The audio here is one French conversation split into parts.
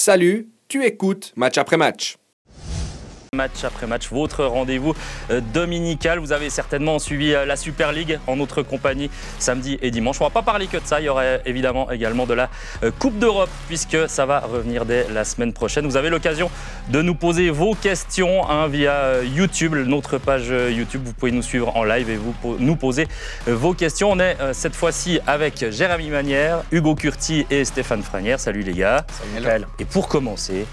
Salut, tu écoutes match après match. Match après match, votre rendez-vous euh, dominical. Vous avez certainement suivi euh, la Super League en notre compagnie samedi et dimanche. On va pas parler que de ça. Il y aurait évidemment également de la euh, Coupe d'Europe puisque ça va revenir dès la semaine prochaine. Vous avez l'occasion de nous poser vos questions hein, via YouTube, notre page YouTube. Vous pouvez nous suivre en live et vous nous poser vos questions. On est cette fois-ci avec Jérémy Manière, Hugo Curti et Stéphane Franière. Salut les gars. Salut Et pour commencer,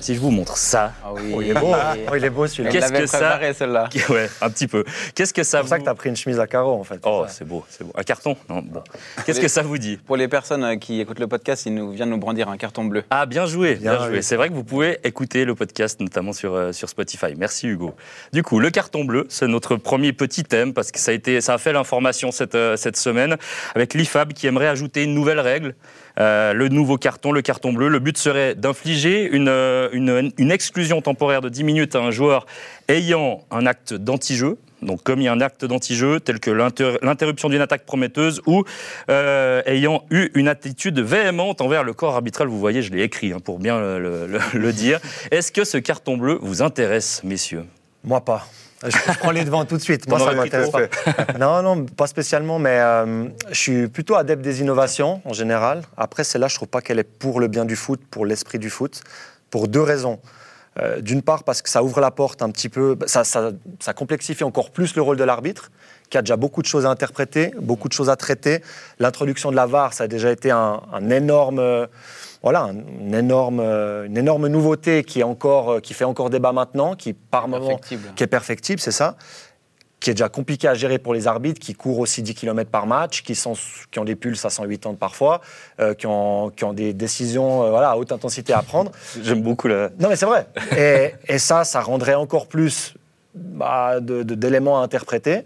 si je vous montre ça. Ah oui. Oh, il est beau, hein. oh, il est beau celui-là. Qu'est-ce que ça celle-là Ouais, un petit peu. Qu'est-ce que ça C'est pour ça que tu as pris une chemise à carreaux en fait. Oh, c'est beau, c'est beau. Un carton Non, bon. Qu'est-ce que ça vous dit Pour les personnes euh, qui écoutent le podcast, il nous vient de nous brandir un carton bleu. Ah, bien joué, bien, Bien joué. joué. C'est vrai que vous pouvez écouter le podcast, notamment sur, euh, sur Spotify. Merci Hugo. Du coup, le carton bleu, c'est notre premier petit thème parce que ça a, été, ça a fait l'information cette, euh, cette semaine avec l'IFAB qui aimerait ajouter une nouvelle règle. Euh, le nouveau carton, le carton bleu. Le but serait d'infliger une, euh, une, exclusion temporaire de 10 minutes à un joueur ayant un acte d'anti-jeu, donc commis un acte d'anti-jeu tel que l'inter- l'interruption d'une attaque prometteuse ou euh, ayant eu une attitude véhémente envers le corps arbitral. Vous voyez, je l'ai écrit hein, pour bien le dire. Est-ce que ce carton bleu vous intéresse, messieurs? Moi pas. Je, je prends les devants tout de suite. Moi, On ça m'intéresse pas. Non, non, pas spécialement, mais euh, je suis plutôt adepte des innovations en général. Après, celle-là, je trouve pas qu'elle est pour le bien du foot, pour l'esprit du foot, pour deux raisons. Euh, D'une part, parce que ça ouvre la porte un petit peu, ça, ça- ça complexifie encore plus le rôle de l'arbitre, qui a déjà beaucoup de choses à interpréter, beaucoup de choses à traiter. L'introduction de la VAR, ça a déjà été un, un énorme, euh, voilà, un- une énorme, euh, une énorme nouveauté qui est encore, euh, qui fait encore débat maintenant, qui par moment Perfectible. qui est perfectible, c'est ça, qui est déjà compliqué à gérer pour les arbitres, qui courent aussi 10 km par match, qui, sont, qui ont des pulses à 180 parfois, euh, qui, ont, qui ont des décisions euh, voilà, à haute intensité à prendre. J'aime beaucoup la... Non, mais c'est vrai. Et, et ça, ça rendrait encore plus bah, de- de- d'éléments à interpréter.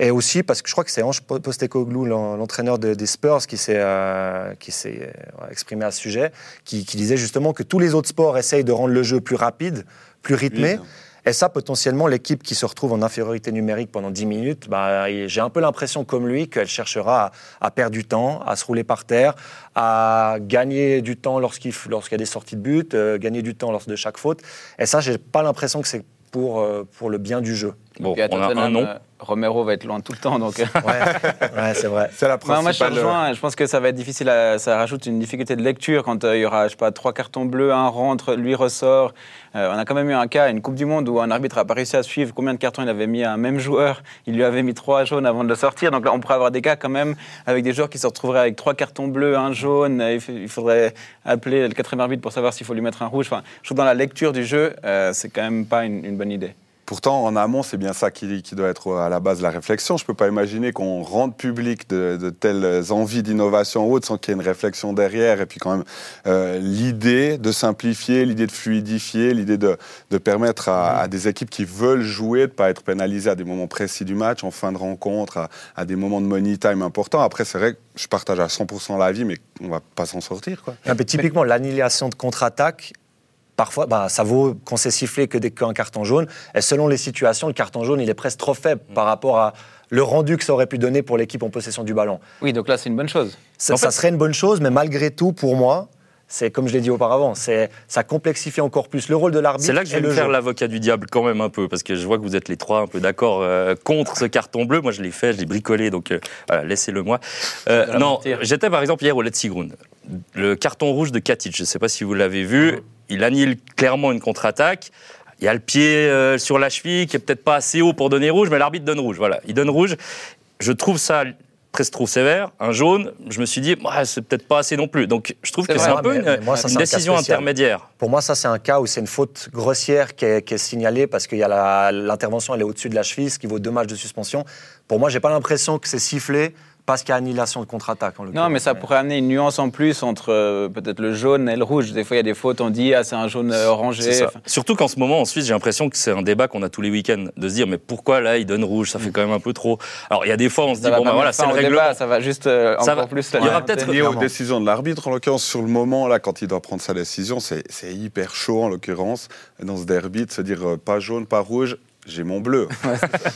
Et aussi parce que je crois que c'est Ange Postecoglou, l'en- l'entraîneur de- des Spurs, qui s'est euh, qui s'est, euh, exprimé à ce sujet, qui, qui disait justement que tous les autres sports essayent de rendre le jeu plus rapide, plus rythmé. Fluide. Et ça, potentiellement, l'équipe qui se retrouve en infériorité numérique pendant 10 minutes, bah, j'ai un peu l'impression, comme lui, qu'elle cherchera à, à perdre du temps, à se rouler par terre, à gagner du temps lorsqu'il lorsqu'il y a des sorties de but, euh, gagner du temps lors de chaque faute. Et ça, j'ai pas l'impression que c'est pour, euh, pour le bien du jeu. Bon, on a un nom. Euh, Romero va être loin tout le temps, donc. euh, Ouais, ouais c'est vrai. C'est la Moi, moi, je principale. rejoins. Je pense que ça va être difficile. à- ça rajoute une difficulté de lecture quand euh, il y aura, je sais pas, trois cartons bleus, un rentre, lui ressort. Euh, on a quand même eu un cas, une Coupe du Monde, où un arbitre n'a pas réussi à suivre combien de cartons il avait mis à un même joueur. Il lui avait mis trois jaunes avant de le sortir. Donc là, on pourrait avoir des cas quand même avec des joueurs qui se retrouveraient avec trois cartons bleus, un jaune. Euh, Il faudrait appeler le quatrième arbitre pour savoir s'il faut lui mettre un rouge. Enfin, je trouve que dans la lecture du jeu, euh, c'est quand même pas une, une bonne idée. Pourtant, en amont, c'est bien ça qui, qui doit être à la base de la réflexion. Je ne peux pas imaginer qu'on rende public de, de telles envies d'innovation ou autre sans qu'il y ait une réflexion derrière. Et puis quand même, euh, l'idée de simplifier, l'idée de fluidifier, l'idée de, de permettre à, à des équipes qui veulent jouer de ne pas être pénalisées à des moments précis du match, en fin de rencontre, à, à des moments de money time importants. Après, c'est vrai que je partage à 100% l'avis, mais on ne va pas s'en sortir. Quoi. Ah, mais typiquement, l'annihilation de contre-attaque, parfois, bah, ça vaut qu'on s'est sifflé que dès qu'un carton jaune. Et selon les situations, le carton jaune, il est presque trop faible par rapport à le rendu que ça aurait pu donner pour l'équipe en possession du ballon. Oui, donc là, c'est une bonne chose. Ça, En ça fait- serait une bonne chose, mais malgré tout, pour moi, c'est comme je l'ai dit auparavant, c'est ça complexifie encore plus le rôle de l'arbitre. C'est là que je vais me le faire l'avocat du diable quand même un peu, parce que je vois que vous êtes les trois un peu d'accord euh, contre ce carton bleu. Moi, je l'ai fait, je l'ai bricolé, donc euh, voilà, laissez-le moi. Euh, non, j'étais par exemple hier au Let's. Le carton rouge de Katic, je ne sais pas si vous l'avez vu, il annule clairement une contre-attaque. Il y a le pied euh, sur la cheville qui est peut-être pas assez haut pour donner rouge, mais l'arbitre donne rouge. Voilà, il donne rouge. Je trouve ça presque trop sévère. Un jaune, je me suis dit, ouais, c'est peut-être pas assez non plus. Donc, je trouve que c'est un peu mais- une, mais moi, ça, une c'est un cas décision intermédiaire. Pour moi, ça, c'est un cas où c'est une faute grossière qui est, qui est signalée parce qu'il y a l'intervention, elle est au-dessus de la cheville, ce qui vaut deux matchs de suspension. Pour moi, j'ai pas l'impression que c'est sifflé parce qu'il y a annihilation de contre-attaque. en Non, mais ça pourrait amener une nuance en plus entre euh, peut-être le jaune et le rouge. Des fois, il y a des fautes, on dit, ah, c'est un jaune euh, C'est orangé. ça. Enfin, Surtout qu'en ce moment, en Suisse, j'ai l'impression que c'est un débat qu'on a tous les week-ends, de se dire, mais pourquoi là, il donne rouge? Ça fait quand même un peu trop. Alors, il y a des fois, on se ça dit, va bon, ben voilà, c'est le règlement. débat, ça va juste euh, Ça encore va- plus il y aura peut-être- lié aux décisions de l'arbitre, en l'occurrence, sur le moment, là, quand il doit prendre sa décision, c'est c'est hyper chaud, en l'occurrence, dans ce derby, de se dire euh, pas jaune, pas rouge. J'ai mon bleu.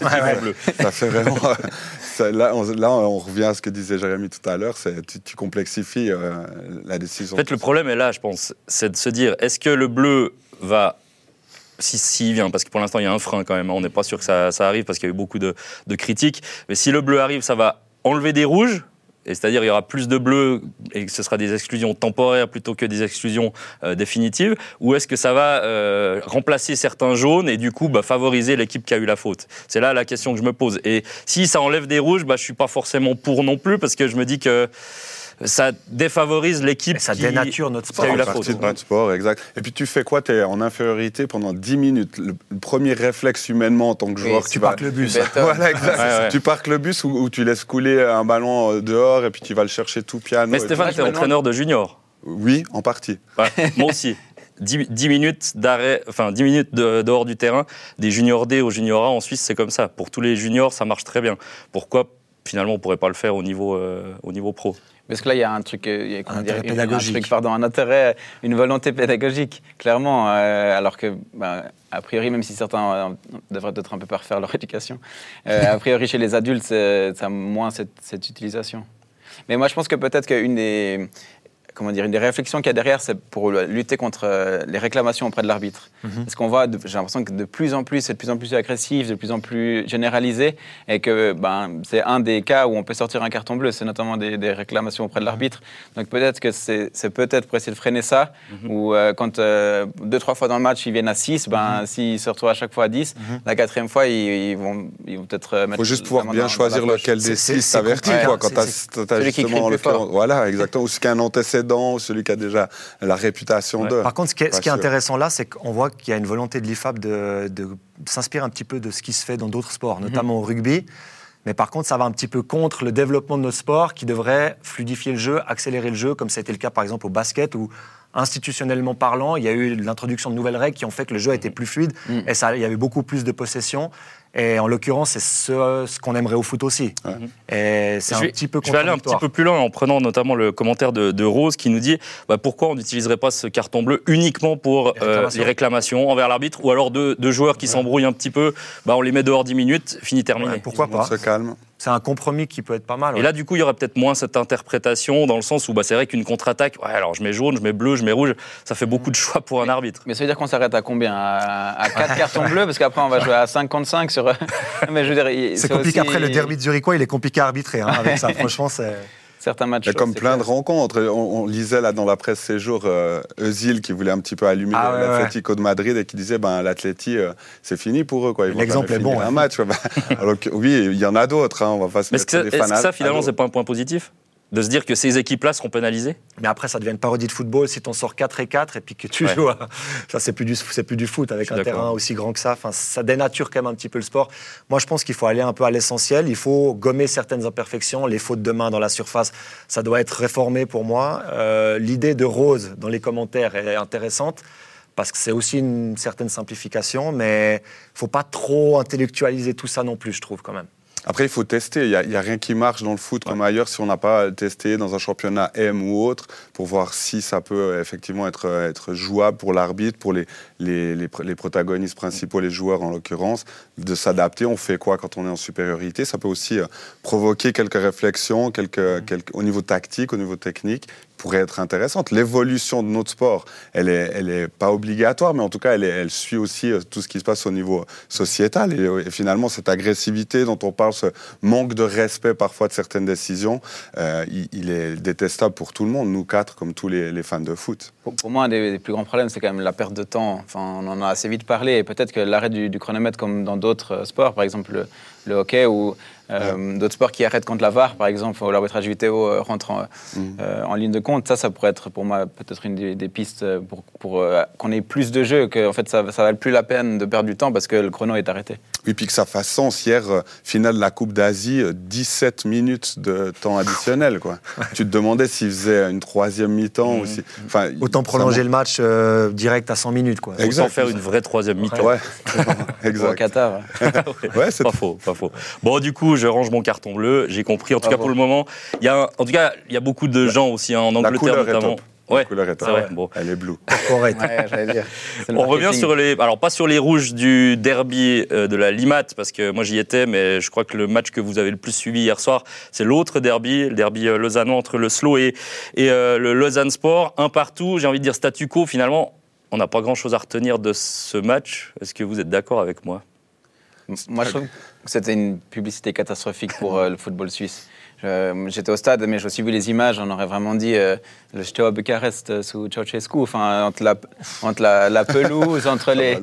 Ouais, ouais. bleu. ça fait vraiment. ça- là, on, là, on revient à ce que disait Jérémy tout à l'heure. Tu, tu complexifies euh, la décision. En fait, le problème est là, je pense, c'est de se dire est-ce que le bleu va. Si, s'il vient, parce que pour l'instant il y a un frein quand même, on n'est pas sûr que ça, ça arrive parce qu'il y a eu beaucoup de, de critiques. Mais si le bleu arrive, ça va enlever des rouges, et c'est-à-dire il y aura plus de bleus et ce sera des exclusions temporaires plutôt que des exclusions euh, définitives, ou est-ce que ça va euh, remplacer certains jaunes et du coup bah, favoriser l'équipe qui a eu la faute? C'est là la question que je me pose. Et si ça enlève des rouges, bah, je suis pas forcément pour non plus parce que je me dis que ça défavorise l'équipe ça qui- dénature notre qui a eu sport. la partie faute. de notre sport, exact. Et puis tu fais quoi? Tu es en infériorité pendant 10 minutes. Le, le premier réflexe humainement en tant que Oui, joueur, tu tu vas. parques le bus. Béton. Voilà, exact. Ouais, ouais. Tu parques le bus ou, ou tu laisses couler un ballon euh, dehors et puis tu vas le chercher tout piano. Mais Stéphane, tu es entraîneur de junior. Oui, en partie. Ouais, moi aussi. 10, 10 minutes d'arrêt, enfin 10 minutes de- dehors du terrain, des juniors D au junior A en Suisse, c'est comme ça. Pour tous les juniors, ça marche très bien. Pourquoi finalement on pourrait pas le faire au niveau, euh, au niveau pro? Parce que là, il y a un truc, euh, il y a, comment Un dire, intérêt une- un pédagogique. truc, pardon, un intérêt, une volonté pédagogique, clairement. euh, alors que, ben, a priori, même si certains euh, devraient peut-être un peu pas refaire leur éducation, euh, a priori chez les adultes, ça a moins cette, cette utilisation. Mais moi, je pense que peut-être qu'une des, comment dire, une des réflexions qu'il y a derrière, c'est pour lutter contre euh, les réclamations auprès de l'arbitre. Parce qu'on voit, j'ai l'impression que de plus en plus, c'est de plus en plus agressif, de plus en plus généralisé, et que ben, c'est un des cas où on peut sortir un carton bleu, c'est notamment des, des réclamations auprès de l'arbitre. Donc peut-être que c'est c'est peut-être pour essayer de freiner ça, ou euh, quand euh, deux, trois fois dans le match, ils viennent à 6, ben, s'ils se retrouvent à chaque fois à 10, la quatrième fois, ils, ils vont, ils vont peut-être euh, Il mettre faut juste pouvoir bien choisir lequel des c'est- six c'est t'avertit, compliqué, quoi. hein. Quand t'as celui qui justement, le plus fort. voilà, exactement. Ou celui qui a ou celui qui a déjà la réputation Ouais. de. Par contre, ce qui est, ce Pas qui est sûr. intéressant là, c'est qu'on voit qu'il y a une volonté de l'IFAB de, de s'inspirer un petit peu de ce qui se fait dans d'autres sports, notamment au rugby. Mais par contre, ça va un petit peu contre le développement de notre sport qui devrait fluidifier le jeu, accélérer le jeu, comme ça a été le cas par exemple au basket où institutionnellement parlant, il y a eu l'introduction de nouvelles règles qui ont fait que le jeu a été plus fluide Mm. et ça, il y avait beaucoup plus de possession. Et en l'occurrence, c'est ce, ce qu'on aimerait au foot aussi. Et c'est Je un vais- petit peu Je vais aller un petit peu plus loin en prenant notamment le commentaire de, de Rose qui nous dit bah, pourquoi on n'utiliserait pas ce carton bleu uniquement pour Les euh, réclamations. les réclamations envers l'arbitre ou alors deux, deux joueurs qui s'embrouillent un petit peu, bah, on les met dehors 10 minutes, fini terminé. Ouais, pourquoi pas se calme. C'est un compromis qui peut être pas mal. Et là, du coup, il y aurait peut-être moins cette interprétation dans le sens où bah, c'est vrai qu'une contre-attaque, ouais, alors je mets jaune, je mets bleu, je mets rouge, ça fait beaucoup de choix pour un arbitre. Mais ça veut dire qu'on s'arrête à combien? À, à 4 cartons bleus Parce qu'après, on va jouer à 5 contre 5 sur. Mais je veux dire, il- C'est compliqué. aussi Après, le derby de Zurichois, il est compliqué à arbitrer. hein, avec ça, franchement, c'est. Certains matchs. Il y a comme plein de rencontres. On, on lisait là dans la presse ces jours euh, Özil qui voulait un petit peu allumer Ah ouais, l'Atlético de Madrid et qui disait ben l'Atleti euh, c'est fini pour eux quoi. L'exemple est bon. Un match. alors que, oui, il y en a d'autres. hein, on va pas se Mais est-ce que, que ça, finalement, c'est pas un point positif? De se dire que ces équipes-là seront pénalisées? Mais après, ça devient une parodie de football. Si t'en sors 4 et 4 et puis que tu Ouais. joues, à- ça c'est plus du plus du foot avec un terrain aussi grand que ça. Enfin, ça dénature quand même un petit peu le sport. Moi, je pense qu'il faut aller un peu à l'essentiel. Il faut gommer certaines imperfections, les fautes de main dans la surface. Ça doit être réformé pour moi. Euh, L'idée de Rose dans les commentaires est intéressante. Parce que c'est aussi une certaine simplification, mais il faut pas trop intellectualiser tout ça non plus, je trouve quand même. Après, il faut tester. Il n'y a, il y a rien qui marche dans le foot comme ailleurs si on n'a pas testé dans un championnat M ou autre pour voir si ça peut euh, effectivement être, euh, être jouable pour l'arbitre, pour les, les, les, pr- les protagonistes principaux, les joueurs en l'occurrence, de s'adapter. On fait quoi quand on est en supériorité? Ça peut aussi euh, provoquer quelques réflexions quelques, quelques, au niveau tactique, au niveau technique, pourrait être intéressante. L'évolution de notre sport, elle n'est elle est pas obligatoire, mais en tout cas, elle, suit aussi euh, tout ce qui se passe au niveau sociétal. Et, euh, et finalement, cette agressivité dont on parle, ce manque de respect parfois de certaines décisions, euh, il, est détestable pour tout le monde, nous quatre, comme tous les, fans de foot. Pour, moi, un des, plus grands problèmes, c'est quand même la perte de temps. Enfin, on en a assez vite parlé. Et peut-être que l'arrêt du, chronomètre, comme dans d'autres sports, par exemple le, le hockey ou euh, d'autres sports qui arrêtent contre la VAR, par exemple, où l'arbitrage vidéo euh, rentre en, Mm. euh, en ligne de compte, ça, ça pourrait être pour moi peut-être une des, des pistes pour, pour euh, qu'on ait plus de jeux, que en fait, ça ne vaut plus la peine de perdre du temps parce que le chrono est arrêté. Et puis que ça fasse sens. Hier, finale de la Coupe d'Asie, euh, 17 minutes de temps additionnel. Quoi. tu te demandais s'il faisait une troisième mi-temps ou si. Enfin, Autant ça prolonger le match euh, direct à 100 minutes. Quoi. Exact. Autant faire une vraie troisième mi-temps. Ouais, Au exact. Qatar. Ouais, c'est Pas faux, pas faux. Bon, du coup, je range mon carton bleu. J'ai compris. En tout cas, Bravo. pour le moment, il y a, en tout cas, il y a beaucoup de gens aussi hein, en La Angleterre notamment. Ouais, couleur est c'est vrai. ouais. Bon. Elle est bleue. Ouais, dire. Le On revient sur les, alors pas sur les rouges du derby euh, de la Limat parce que moi j'y étais, mais je crois que le match que vous avez le plus suivi hier soir, c'est l'autre derby, le derby euh, lausannois entre le Slow et, et euh, le Lausanne Sport, un partout. J'ai envie de dire statu quo. Finalement, on n'a pas grand chose à retenir de ce match. Est-ce que vous êtes d'accord avec moi? Moi, je trouve que c'était une publicité catastrophique pour euh, le football suisse. Je- J'étais au stade, mais j'ai aussi vu les images. On aurait vraiment dit euh, le Steaua Bucarest euh, sous Ceausescu. Enfin, entre la, entre la, la pelouse, entre les,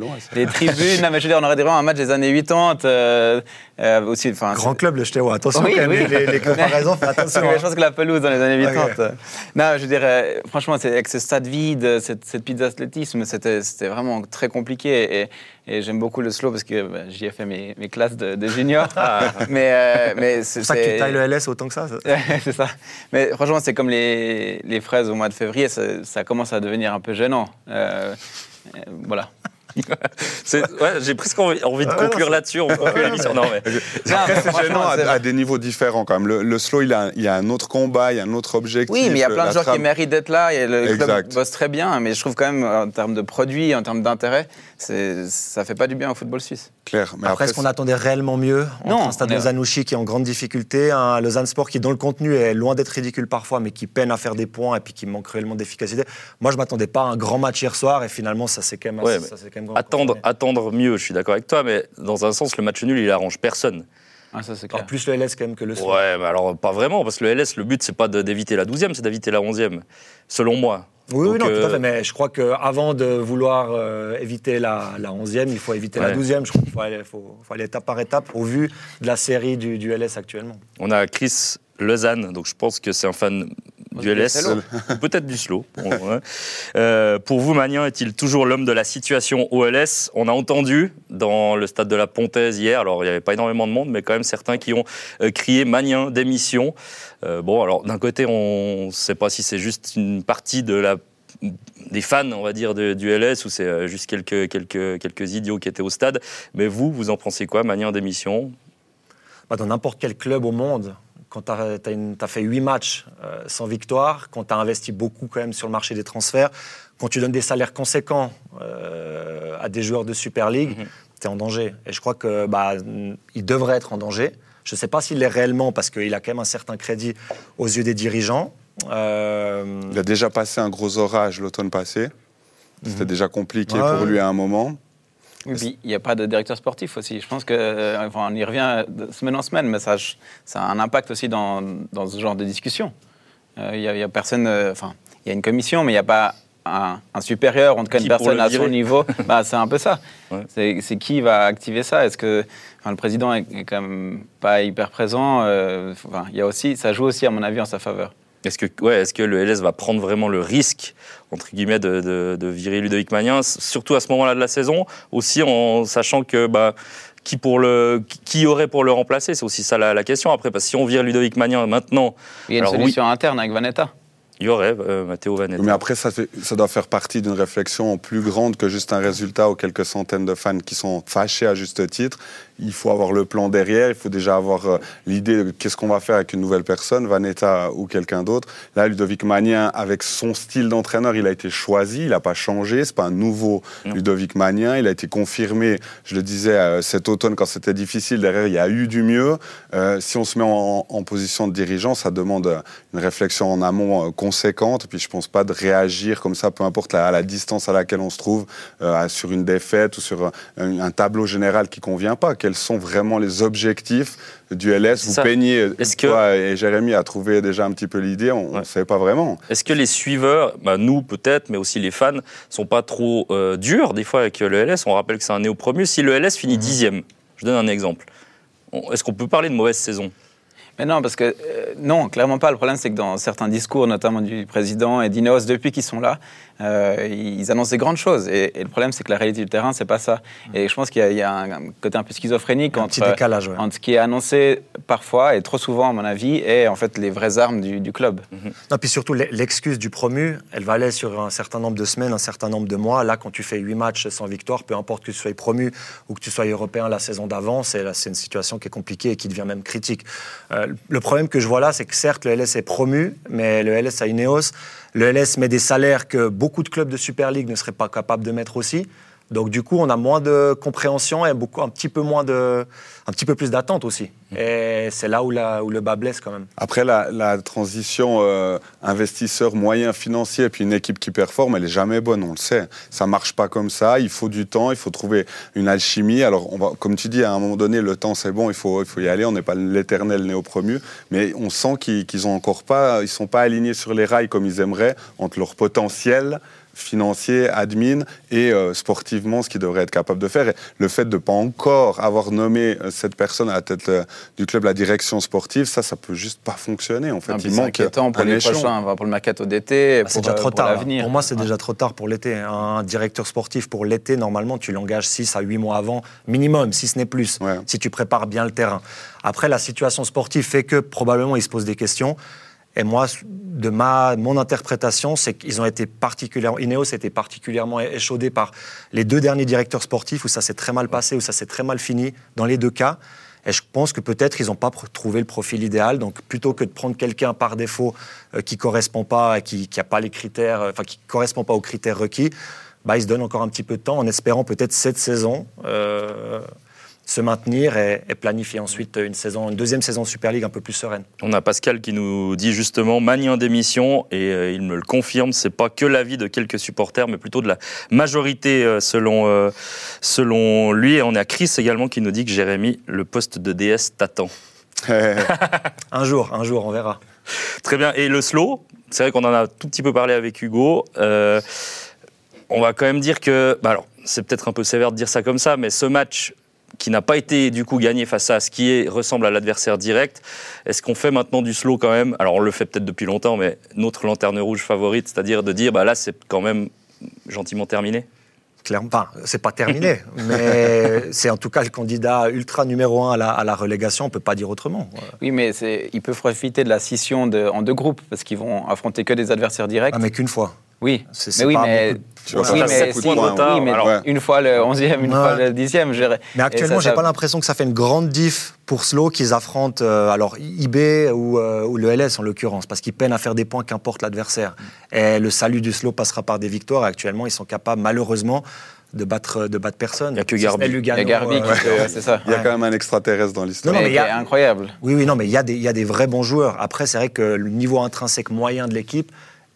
tribunes. Non, mais je veux dire, on aurait dit vraiment un match des années 80. euh, euh, aussi, Grand club, le Steaua. Attention, Oui, quand même, oui. les, les comparaisons, fais attention. Oui, hein. je pense que la pelouse dans les années 80. Ok. euh, Non, je dirais, franchement, c'est- avec ce stade vide, cette, cette piste d'athlétisme, c'était c'était vraiment très compliqué. Et, et j'aime beaucoup le slow parce que bah, j'y ai fait mes, mes classes de, de junior. mais euh, mais C'est pour ça que tu tailles le LS autant que ça. ça. c'est ça. Mais franchement, c'est comme les, les fraises au mois de février, ça, ça commence à devenir un peu gênant. Euh, euh, voilà. Ouais, J'ai presque envie, envie de conclure là-dessus. On conclut l'émission. Non, mais Après, c'est gênant à, des niveaux différents quand même. Le, le slow, il a, il y a un autre combat, il y a un autre objectif. Oui, mais il y a Le- plein de joueurs qui méritent d'être là et le club Exact. bosse très bien. Mais je trouve quand même, en termes de produits, en termes d'intérêt, ça fait pas du bien au football suisse. Clair. Mais Après, est-ce qu'on attendait réellement mieux Non, entre un stade on est- Lausanne-Ouchy qui est en grande difficulté, un Lausanne Sport qui, dans le contenu, est loin d'être ridicule parfois, mais qui peine à faire des points et puis qui manque réellement d'efficacité? Moi, je m'attendais pas à un grand match hier soir et finalement, ça s'est quand même. Ouais, assez- mais ça s'est quand même attendre, attendre mieux, je suis d'accord avec toi, mais dans un sens, le match nul, il arrange personne. Ah, ça, clair. plus le LS quand même que le Sport. Ouais, mais alors pas vraiment, parce que le LS, le but, c'est pas d'éviter la 12e, c'est d'éviter la 11e, selon moi. Oui, oui, non, tout euh, à fait. Mais je crois qu'avant de vouloir euh, éviter la, la 11e, il faut éviter la Ouais. 12e. Je crois qu'il faut aller, faut- faut aller étape par étape au vu de la série du, du LS actuellement. On a Chris Lausanne, donc je pense que c'est un fan du LS, ou peut-être du slow. Bon, ouais. Euh, pour vous, Magnin est-il toujours l'homme de la situation au LS On a entendu dans le stade de la Pontaise hier, alors il n'y avait pas énormément de monde, mais quand même certains qui ont euh, crié Magnin, démission. Euh, bon, alors d'un côté, on ne sait pas si c'est juste une partie de la des fans, on va dire, de- du LS, ou c'est euh, juste quelques, quelques, quelques idiots qui étaient au stade. Mais vous, vous en pensez quoi, Magnin démission? Bah, dans n'importe quel club au monde, quand tu as, fait 8 matchs euh, sans victoire, quand tu as investi beaucoup quand même sur le marché des transferts, quand tu donnes des salaires conséquents euh, à des joueurs de Super League, Mhm. tu es en danger. Et je crois que bah, il devrait être en danger. Je ne sais pas s'il l'est réellement parce qu'il a quand même un certain crédit aux yeux des dirigeants. Euh, Il a déjà passé un gros orage l'automne passé. C'était déjà compliqué Ouais. pour lui à un moment. Puis, il n'y a pas de directeur sportif aussi. Je pense que, euh, enfin, on y revient de semaine en semaine, mais ça, ça a un impact aussi dans, dans ce genre de discussion. Euh, Il n'y a, il y a personne, euh, enfin, il y a une commission, mais il n'y a pas un, un supérieur, en tout cas une personne à son niveau. bah, c'est un peu ça. Ouais. C'est qui va activer ça? Est-ce que enfin, le président est, est quand même pas hyper présent euh, il y a aussi, Ça joue aussi, à mon avis, en sa faveur. Est-ce que, ouais, est-ce que le LS va prendre vraiment le risque, entre guillemets, de, de- de virer Ludovic Magnin, surtout à ce moment-là de la saison, aussi en sachant que bah, qui, pour le, qui- aurait pour le remplacer C'est aussi ça la, la question après, parce que si on vire Ludovic Magnin maintenant, Il y a une Alors, oui. solution interne avec Vanetta. Il y aurait euh, Matteo Vanetta. Mais après, ça, doit faire partie d'une réflexion plus grande que juste un résultat aux quelques centaines de fans qui sont fâchés à juste titre. Il faut avoir le plan derrière, il faut déjà avoir euh, l'idée de qu'est-ce qu'on va faire avec une nouvelle personne, Vanetta ou quelqu'un d'autre. Là, Ludovic Magnin, avec son style d'entraîneur, il a été choisi, il n'a pas changé, c'est pas un nouveau Non. Ludovic Magnin, il a été confirmé, je le disais euh, cet automne quand c'était difficile, derrière il y a eu du mieux. Euh, si on se met en, en position de dirigeant, ça demande une réflexion en amont conséquente, puis je pense pas de réagir comme ça, peu importe la, la distance à laquelle on se trouve, euh, sur une défaite ou sur un, un tableau général qui convient pas. Quels sont vraiment les objectifs du LS Vous ça. peignez, Est-ce que- toi et Jérémy a trouvé déjà un petit peu l'idée, on ne savait pas vraiment. Est-ce que les suiveurs, bah, nous peut-être, mais aussi les fans, sont pas trop euh, durs des fois avec le LS On rappelle que c'est un néo-promu. Si le LS finit dixième, je donne un exemple. Est-ce qu'on peut parler de mauvaise saison? Non, parce que euh, non, clairement pas. Le problème, c'est que dans certains discours, notamment du président et d'Ineos, depuis qu'ils sont là, euh, ils annoncent des grandes choses. Et, et le problème, c'est que la réalité du terrain, c'est pas ça. Et je pense qu'il y, a- il y a un, côté un peu schizophrénique un entre, petit décalage. ouais. entre ce qui est annoncé parfois et trop souvent, à mon avis, et en fait les vraies armes du, du club. Non, puis surtout, l'e- l'excuse du promu, elle va aller sur un certain nombre de semaines, un certain nombre de mois. Là, quand tu fais huit matchs sans victoire, peu importe que tu sois promu ou que tu sois européen la saison d'avant, c'est une situation qui est compliquée et qui devient même critique. Euh, le problème que je vois là, c'est que certes, le LS est promu, mais le LS a une EOS. Le LS met des salaires que beaucoup de clubs de Super League ne seraient pas capables de mettre aussi. Donc du coup, on a moins de compréhension et beaucoup, un petit peu moins de, un petit peu plus d'attente aussi. Et c'est là où, la, où le bas blesse quand même. Après, la, la transition euh, investisseur moyen financier puis une équipe qui performe, elle est jamais bonne, on le sait. Ça marche pas comme ça. Il faut du temps, il faut trouver une alchimie. Alors, on va, comme tu dis, à un moment donné, le temps c'est bon, il faut, il faut y aller. On n'est pas l'éternel néo-promu, mais on sent qu'ils qu'ils ont encore pas, ils sont pas alignés sur les rails comme ils aimeraient entre leur potentiel financier, admin et euh, sportivement ce qu'ils devraient être capables de faire. Et le fait de ne pas encore avoir nommé euh, cette personne à la tête euh, du club, la direction sportive, ça, ça peut juste pas fonctionner. En fait, Non, puis il manque inquiétant pour un les échelon. prochains, pour le mercato d'été, Ah, c'est pour, déjà euh, trop pour tard. l'avenir. Pour moi, c'est Ouais. déjà trop tard pour l'été. Un directeur sportif pour l'été, normalement, tu l'engages 6 à 8 mois avant, minimum, si ce n'est plus, Ouais. si tu prépares bien le terrain. Après, la situation sportive fait que probablement il se pose des questions. Et moi, de ma, mon interprétation, c'est qu'ils ont été particulièrement. Ineos a été particulièrement échaudé par les deux derniers directeurs sportifs où ça s'est très mal passé, où ça s'est très mal fini, dans les deux cas. Et je pense que peut-être ils n'ont pas trouvé le profil idéal. Donc plutôt que de prendre quelqu'un par défaut euh, qui correspond pas, qui n'a pas les critères, euh, enfin qui correspond pas aux critères requis, bah, ils se donnent encore un petit peu de temps en espérant peut-être cette saison euh, se maintenir et, et planifier ensuite une saison, une deuxième saison de Super League un peu plus sereine. On a Pascal qui nous dit justement Mani en démission et euh, il me le confirme, c'est pas que l'avis de quelques supporters, mais plutôt de la majorité euh, selon, euh, selon lui. Et on a Chris également qui nous dit que Jérémy, le poste de DS t'attend. Un jour, un jour, on verra. Très bien. Et le slow, c'est vrai qu'on en a tout petit peu parlé avec Hugo. On va quand même dire que, bah alors, c'est peut-être un peu sévère de dire ça comme ça, mais ce match qui n'a pas été du coup gagné face à ce qui est, ressemble à l'adversaire direct, est-ce qu'on fait maintenant du slow quand même? Alors on le fait peut-être depuis longtemps, mais notre lanterne rouge favorite, c'est-à-dire de dire, bah là c'est quand même gentiment terminé Clairement, enfin, c'est pas terminé, mais c'est en tout cas le candidat ultra numéro un à la, à la relégation. On peut pas dire autrement. Oui, mais ils peuvent profiter de la scission de- en deux groupes parce qu'ils vont affronter que des adversaires directs. Ah, mais qu'une fois. Oui, C'est- mais oui, mais, une fois le 11e, une Ouais. fois le 10e, je dirais. Mais actuellement, j'ai ça- pas l'impression que ça fait une grande diff pour Slow qu'ils affrontent euh, alors IB ou, euh, ou le LS en l'occurrence, parce qu'ils peinent à faire des points qu'importe l'adversaire. Et le salut du Slow passera par des victoires. Actuellement, ils sont capables, malheureusement, de battre, de battre personne. Il y a que Garbi. Il y a Garbi euh, c'est ça. Il y a Ouais. quand même un extraterrestre dans l'histoire. Non, non, mais mais il y a- incroyable. Oui, oui, non, mais il y, a des- il y a des vrais bons joueurs. Après, c'est vrai que le niveau intrinsèque moyen de l'équipe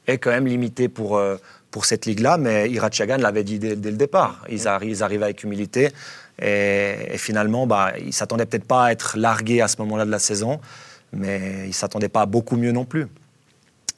est quand même limité pour, euh, pour cette ligue-là, mais Irachagan l'avait dit dès, dès le départ. Ils, arri- ils arrivent avec humilité et, et finalement, bah, ils ne s'attendaient peut-être pas à être largués à ce moment-là de la saison, mais ils ne s'attendaient pas à beaucoup mieux non plus.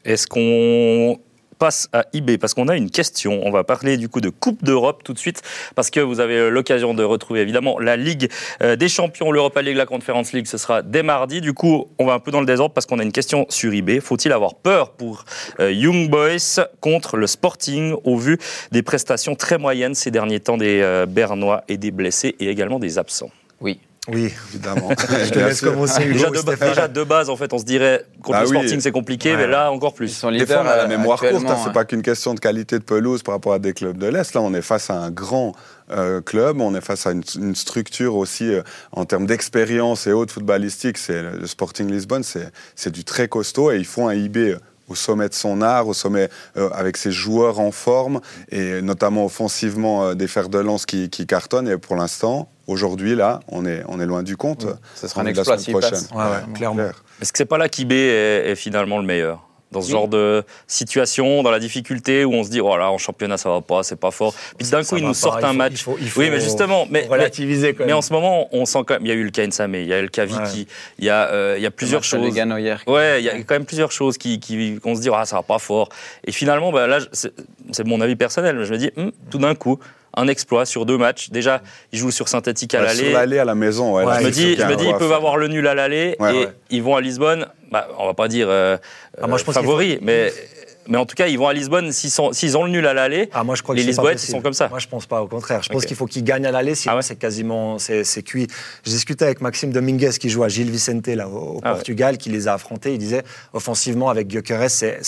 Est-ce qu'on passe à IB parce qu'on a une question. On va parler du coup de Coupe d'Europe tout de suite parce que vous avez l'occasion de retrouver évidemment la Ligue euh, des Champions, l'Europa League, la Conference League. Ce sera dès mardi. Du coup, on va un peu dans le désordre parce qu'on a une question sur IB. Faut-il avoir peur pour euh, Young Boys contre le Sporting au vu des prestations très moyennes ces derniers temps des euh, Bernois et des blessés et également des absents? Oui. Oui, Évidemment. je te Bien laisse sûr. commencer, Hugo. déjà de, Stéphane. déjà de base, en fait, on se dirait contre Ah le oui. Sporting c'est compliqué, Ouais. mais là encore Ils plus. sont Des fois, on a la euh, mémoire courte. actuellement, hein, C'est hein. pas qu'une question de qualité de pelouse par rapport à des clubs de l'Est. Là, on est face à un grand euh, club. On est face à une, une structure aussi euh, en termes d'expérience et autres footballistiques. C'est le Sporting Lisbonne. C'est c'est du très costaud et ils font un IB euh, au sommet de son art, au sommet euh, avec ses joueurs en forme et notamment offensivement euh, des fers de lance qui, qui cartonnent. Et pour l'instant, aujourd'hui, là, on est, on est loin du compte. Ce sera un la exploit semaine s'il prochaine. passe. Ouais, ouais, clairement. Clair. Est-ce que c'est pas là qu'IB est, est finalement le meilleur? Dans ce Oui. genre de situation, dans la difficulté où on se dit oh là en championnat ça va pas, c'est pas fort. Puis d'un coup ils nous pas, sortent il un faut- match. il faut- il faut oui mais justement, mais, relativiser quand même. mais en ce moment on sent quand même il y a eu le Kain Samé, il y a le Kavi Ouais. qui, il y a euh, il y a plusieurs choses. Hier. Ouais, il y a quand même plusieurs choses qui, qui qu'on se dit ah ça va pas fort. Et finalement bah, là c'est mon avis personnel, mais je me dis hum, tout d'un coup un exploit sur deux matchs. Déjà ils jouent sur synthétique à Ouais, l'aller. Sur l'aller à la maison. Ouais, Je me dis, je me dis, ils peuvent avoir le nul à l'aller Ouais, et ouais. ils vont à Lisbonne. Bah, on va pas dire euh, Ah, moi, je euh, pense mais Mais en tout cas, ils vont à Lisbonne. S'ils, ont le nul à l'aller, Ah, moi, je crois les Lisboètes, ils sont comme ça. Moi, je pense pas, au contraire. Je pense qu'il faut qu'ils gagnent à l'aller, sinon Ah ouais c'est quasiment c'est, cuit. J'ai discuté avec Maxime Dominguez qui joue à Gil Vicente là, au, au Ah ouais. Portugal, qui les a affrontés. Il disait, offensivement, avec Gyökeres, c'est,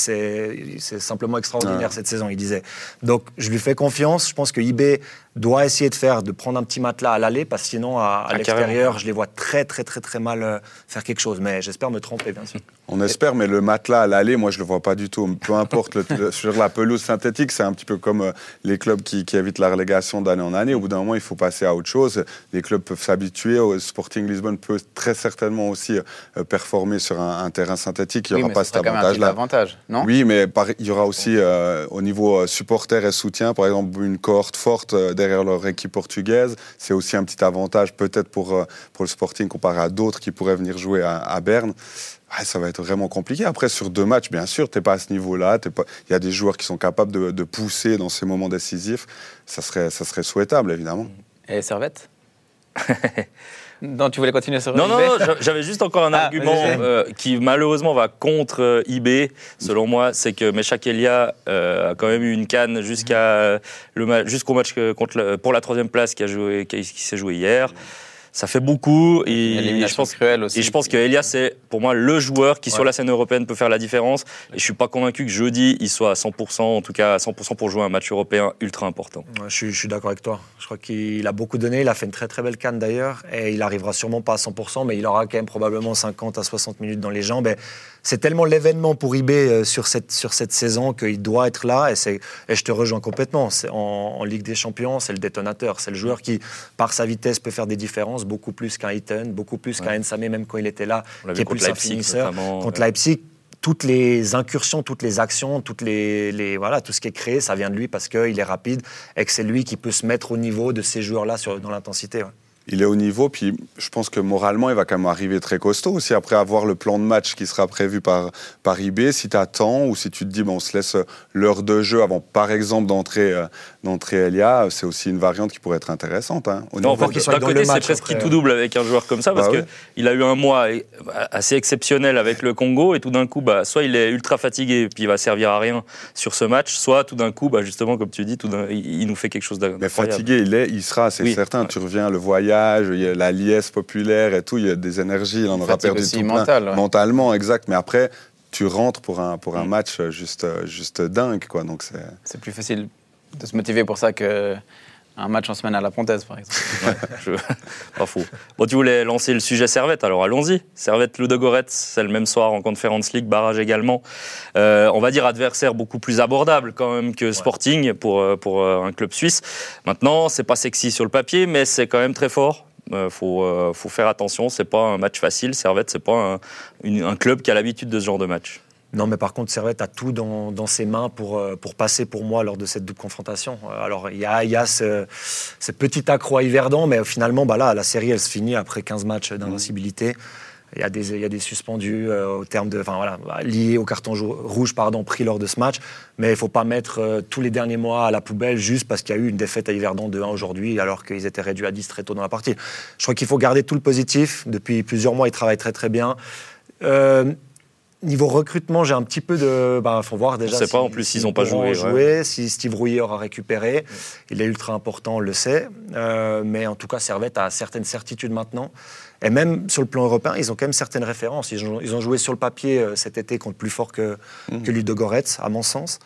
simplement extraordinaire Ouais. cette saison, il disait. Donc, je lui fais confiance. Je pense que IB doit essayer de faire, de prendre un petit matelas à l'aller, parce que sinon, à, à Ah, l'extérieur, je les vois très, très, très, très mal euh, faire quelque chose. Mais j'espère me tromper, bien sûr. On espère, mais le matelas à l'aller, moi, je le vois pas du tout. Peu importe, le- sur la pelouse synthétique, c'est un petit peu comme euh, les clubs qui, qui évitent la relégation d'année en année. Au bout d'un moment, il faut passer à autre chose. Les clubs peuvent s'habituer. Sporting Lisbonne peut très certainement aussi euh, performer sur un, un terrain synthétique. Il n'y Oui, aura mais pas ce cet avantage-là. avantage, non? Oui, mais par- il y aura aussi euh, au niveau supporter et soutien, par exemple, une cohorte forte derrière leur équipe portugaise. C'est aussi un petit avantage peut-être pour, euh, pour le Sporting comparé à d'autres qui pourraient venir jouer à, à Berne. Ouais, ça va être vraiment compliqué. Après, sur deux matchs, bien sûr, tu n'es pas à ce niveau-là. t'es pas- Il y a des joueurs qui sont capables de, de pousser dans ces moments décisifs. Ça serait, ça serait souhaitable, évidemment. Et Servette? Non, tu voulais continuer sur Non, non, non, j'a- j'avais juste encore un Ah, argument euh, qui malheureusement va contre euh, IB, selon moi, c'est que Meshak Elia euh, a quand même eu une canne jusqu'à euh, le ma- jusqu'au match que- contre pour la troisième place qui, a joué, qui, qui s'est joué hier. Ça fait beaucoup et je pense, cruelle aussi. et je pense que Elia, c'est pour moi le joueur qui sur la scène européenne peut faire la différence. Et je suis pas convaincu que jeudi il soit à 100%, en tout cas à 100% pour jouer un match européen ultra important. Ouais, je suis, je suis d'accord avec toi. Je crois qu'il a beaucoup donné. Il a fait une très très belle canne d'ailleurs. Et il arrivera sûrement pas à 100%, mais il aura quand même probablement 50 à 60 minutes dans les jambes. Et c'est tellement l'événement pour IB euh, sur cette, sur cette saison qu'il doit être là. Et, c'est- et je te rejoins complètement. C'est- En, en Ligue des Champions, c'est le détonateur. C'est le joueur qui, par sa vitesse, peut faire des différences beaucoup plus qu'un Eaton, beaucoup plus qu'un Nsame, même quand il était là, On qui est contre plus un Leipzig finisseur. Contre. Leipzig, toutes les incursions, toutes les actions, toutes les, les- voilà, tout ce qui est créé, ça vient de lui parce qu'il est rapide et que c'est lui qui peut se mettre au niveau de ces joueurs-là dans l'intensité. ouais. Il est au niveau, puis je pense que moralement, il va quand même arriver très costaud aussi. Après avoir le plan de match qui sera prévu par, par IB, si tu attends ou si tu te dis, bon, on se laisse l'heure de jeu avant, par exemple, d'entrer euh, d'entrer Elia, c'est aussi une variante qui pourrait être intéressante. hein, au Non, en niveau fait, qu'il soit côté, c'est presque qui tout double avec un joueur comme ça, parce Bah que oui. il a eu un mois eh, assez exceptionnel avec le Congo, et tout d'un coup, bah, soit il est ultra fatigué, puis il va servir à rien sur ce match, soit tout d'un coup, bah, justement, comme tu dis, tout il nous fait quelque chose Mais d'incroyable. fatigué, il est, il sera, c'est Oui. certain. Tu reviens, le voyage, il y a la liesse populaire et tout, il y a des énergies, il en aura perdu aussi tout plein. mentale, ouais. Mentalement, exact. Mais après, tu rentres pour un, pour un Mm. match juste, juste dingue, quoi. Donc c'est. C'est plus facile de se motiver pour ça que un match en semaine à la Pontaise, par exemple. Je... Pas faux. Bon, tu voulais lancer le sujet Servette, alors allons-y. Servette Ludogorets, c'est le même soir en Conference League, barrage également. Euh, on va dire adversaire beaucoup plus abordable quand même que Sporting pour, euh, pour euh, un club suisse. Maintenant, c'est pas sexy sur le papier, mais c'est quand même très fort. Euh, faut, euh, faut faire attention, c'est pas un match facile. Servette, c'est pas un, une- un club qui a l'habitude de ce genre de match. Non, mais par contre, Servette a tout dans, ses mains pour, euh, pour passer pour moi lors de cette double confrontation. Euh, Alors, il y a, y a ce, petit accro à Yverdon, mais finalement, bah là, la série, elle se finit après 15 matchs d'invincibilité. Il y, a des, y a des suspendus euh, au terme de, enfin, voilà, liés au carton rouge pardon, pris lors de ce match. Mais il ne faut pas mettre tous les derniers mois à la poubelle juste parce qu'il y a eu une défaite à Yverdon de 1 aujourd'hui, alors qu'ils étaient réduits à 10 très tôt dans la partie. Je crois qu'il faut garder tout le positif. Depuis plusieurs mois, ils travaillent très très bien. Niveau recrutement, j'ai un petit peu de. Il faut voir déjà. On sait pas, en plus, s'ils ils ont pas joué, jouer, Si Steve Rouillet aura récupéré. Il est ultra important, on le sait. Euh, mais en tout cas, Servette a certaines certitudes maintenant. Et même sur le plan européen, ils ont quand même certaines références. Ils ont, ils ont joué sur le papier euh, cet été contre plus fort que, que Ludogorets, à mon sens.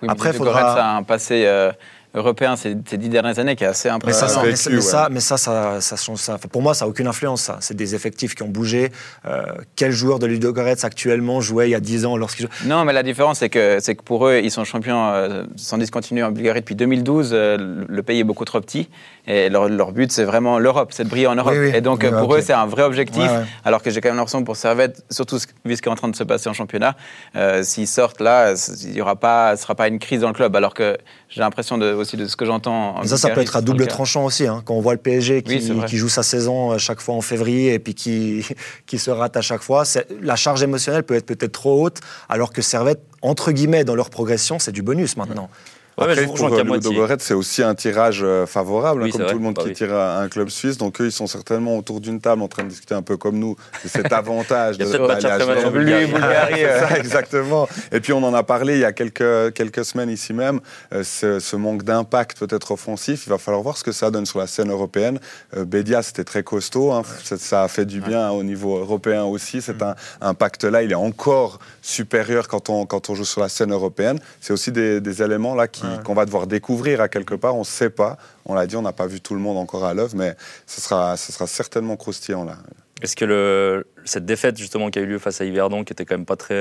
Oui, Après, faudra- Goretz a un passé euh, européen ces, ces dix dernières années qui est assez Mais ça, impressionnant. vécu, mais, ça- mais ça, mais ça, ça, ça change ça. Enfin, pour moi, ça n'a aucune influence. Ça, c'est des effectifs qui ont bougé. Euh, quel joueur de Ludogorets actuellement jouait il y a 10 ans lorsqu'il jouait Non, mais la différence, c'est que, c'est que pour eux, ils sont champions euh, sans discontinuer en Bulgarie depuis 2012. euh, le pays est beaucoup trop petit. Et leur, leur but, c'est vraiment l'Europe, c'est de briller en Europe. Oui, oui. Et donc, Oui, pour eux, c'est un vrai objectif. Ouais, ouais. Alors que j'ai quand même l'impression pour Servette, surtout vu ce qui est en train de se passer en championnat, euh, s'ils sortent là, il y aura pas, ce sera pas une crise dans le club. Alors que j'ai l'impression de, aussi de ce que j'entends. ça, ça peut être à double tranchant aussi. hein. Quand on voit le PSG qui, joue sa saison euh, chaque fois en février et puis qui, qui se rate à chaque fois, la charge émotionnelle peut être peut-être trop haute, alors que Servette, entre guillemets, dans leur progression, c'est du bonus maintenant. Ouais, Après, pour. Ludogorets, c'est aussi un tirage euh, favorable, hein, Oui, comme tout vrai. le monde Bah qui oui. tire à un club suisse. Donc eux, ils sont certainement autour d'une table en train de discuter un peu comme nous de cet avantage. De Genève. Bulgarie. Euh. ça, exactement. Et puis on en a parlé il y a quelques, quelques semaines ici même, euh, ce, ce manque d'impact peut-être offensif. Il va falloir voir ce que ça donne sur la scène européenne. Euh, Bédia, c'était très costaud. hein. Ça- a fait du bien au niveau européen aussi. Cet Mm. impact-là, il est encore supérieur quand on, quand on joue sur la scène européenne. C'est aussi des, des éléments là qui- qu'on va devoir découvrir à quelque part. On ne sait pas. On l'a dit, on n'a pas vu tout le monde encore à l'œuvre, mais ce sera, ce sera certainement croustillant là. Est-ce que le, cette défaite justement qui a eu lieu face à Yverdon, qui était quand même pas très,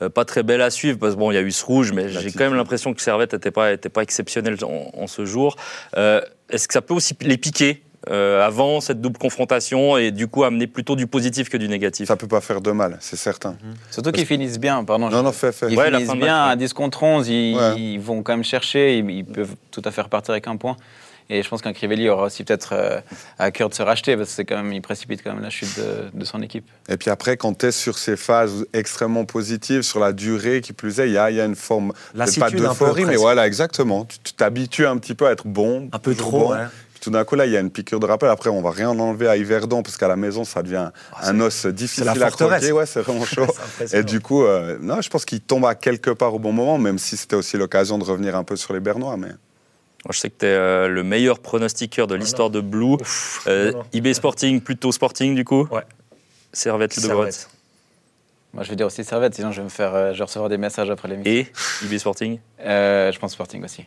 euh, pas très belle à suivre, parce que bon, il y a eu ce rouge, mais j'ai quand même l'impression que Servette n'était pas, était pas exceptionnel en, en ce jour. Euh, Est-ce que ça peut aussi les piquer avant cette double confrontation et du coup amener plutôt du positif que du négatif Ça peut pas faire de mal, c'est certain. Surtout qu'ils finissent bien, pardon. Non, non, fais, fais. Ils Ouais, finissent bien à 10 contre 11, ils, Ouais. ils vont quand même chercher, ils, ils peuvent tout à fait repartir avec un point. Et je pense qu'un Crivelli aura aussi peut-être euh, à cœur de se racheter, parce que c'est quand même, il précipite quand même la chute de, de son équipe. Et puis après, quand tu es sur ces phases extrêmement positives, sur la durée, qui plus est, il y a, il y a une forme, pas Lassitude un peu, d'euphorie, mais presque. voilà, exactement. Tu tu t'habitues un petit peu à être bon. Un peu trop, bon. ouais. Tout d'un coup, là, il y a une piqûre de rappel. Après, on va rien enlever à Yverdon, parce qu'à la maison, ça devient un os difficile la à croquer. Ouais, c'est vraiment chaud. Et du coup, euh, non, je pense qu'il tombe à quelque part au bon moment, même si c'était aussi l'occasion de revenir un peu sur les Bernois. Mais... Moi, je sais que tu es le meilleur pronostiqueur de l'histoire de Blue. Ouf, Euh. IB Sporting, plutôt Sporting du coup Ouais. Servette, Ludogorets. Servette. Moi, je vais dire aussi Servette, sinon je vais, me faire, euh, je vais recevoir des messages après l'émission. Et IB Sporting Euh, je pense Sporting aussi.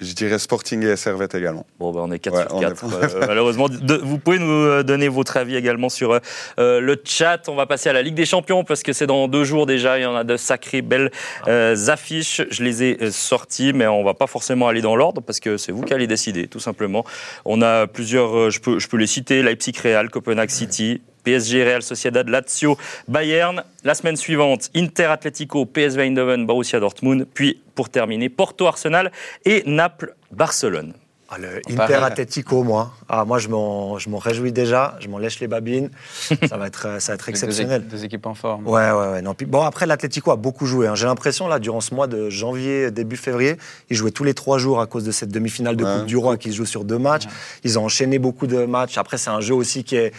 Je dirais Sporting et Servette également. Bon, ben, on est 4 Ouais, sur on 4. est- euh, malheureusement, De- vous pouvez nous euh, donner votre avis également sur euh, le chat. On va passer à la Ligue des Champions parce que c'est dans deux jours déjà. Il y en a de sacrées belles euh, affiches. Je les ai sorties, mais on va pas forcément aller dans l'ordre parce que c'est vous qui allez décider, tout simplement. On a plusieurs, euh, je peux, je peux les citer Leipzig Real, Copenhague City. PSG, Real Sociedad, Lazio, Bayern. La semaine suivante, Inter Atlético, PSV Eindhoven, Borussia Dortmund. Puis, pour terminer, Porto Arsenal et Naples Barcelone. Ah, le Pareil. Inter Atletico, moi. Ah, moi, je m'en, je m'en réjouis déjà. Je m'en lèche les babines. ça va être, euh, ça va être exceptionnel. deux équipes en forme. Ouais, ouais, ouais. Non, puis, bon, après, l'Atlético a beaucoup joué. hein. J'ai l'impression, là, durant ce mois de janvier, début février, ils jouaient tous les trois jours à cause de cette demi-finale de Ouais. Coupe du Roi qui se joue sur deux matchs. Ils ont enchaîné beaucoup de matchs. Après, c'est un jeu aussi qui est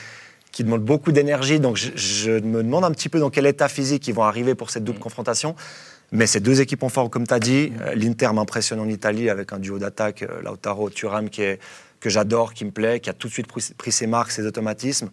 qui demande beaucoup d'énergie. Donc, je, je me demande un petit peu dans quel état physique ils vont arriver pour cette double confrontation. Mais ces deux équipes en forme, comme tu as dit. Euh, L'Inter m'impressionne en Italie avec un duo d'attaque, euh, Lautaro, Thuram, qui est, que j'adore, qui me plaît, qui a tout de suite pris ses marques, ses automatismes.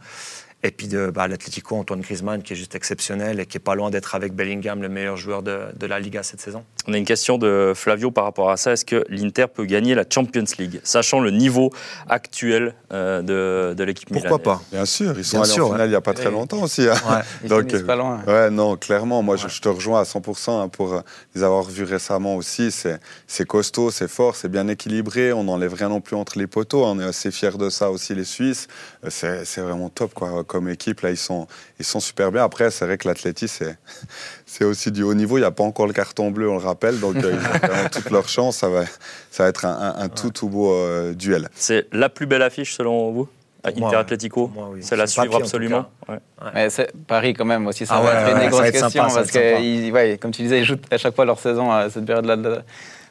Et puis de bah, l'Atlético, Antoine Griezmann, qui est juste exceptionnel et qui est pas loin d'être avec Bellingham le meilleur joueur de, de la Liga cette saison. On a une question de Flavio par rapport à ça. Est-ce que l'Inter peut gagner la Champions League, sachant le niveau actuel euh, de, de l'équipe Pourquoi pas? Bien sûr, ils sont Bien allés sûr, en finale il n'y a pas très longtemps aussi. hein. Ouais. Ils Donc, pas loin. Ouais, non, clairement, moi je, je te rejoins à 100% hein, pour euh, les avoir vus récemment aussi. C'est costaud, c'est fort, c'est bien équilibré. On n'enlève rien non plus entre les poteaux. On est assez fiers de ça aussi, les Suisses. Euh, C'est c'est vraiment top quoi, comme équipe. Là, ils sont, ils sont super bien. Après, c'est vrai que l'athlétisme, c'est c'est aussi du haut niveau. Il n'y a pas encore le carton bleu, on le rappelle. Donc, euh, ils ont toute leur chance. Ça va, ça va être un, un- un tout, tout beau euh, duel. C'est la plus belle affiche selon vous Inter. Atlético oui. C'est la suivre papier, absolument Ouais. Mais c'est- Paris, quand même, aussi, ça Ah va ouais, être ouais, une sympa, ça va parce que, ils- ouais, comme tu disais, ils jouent à chaque fois leur saison à cette période-là de,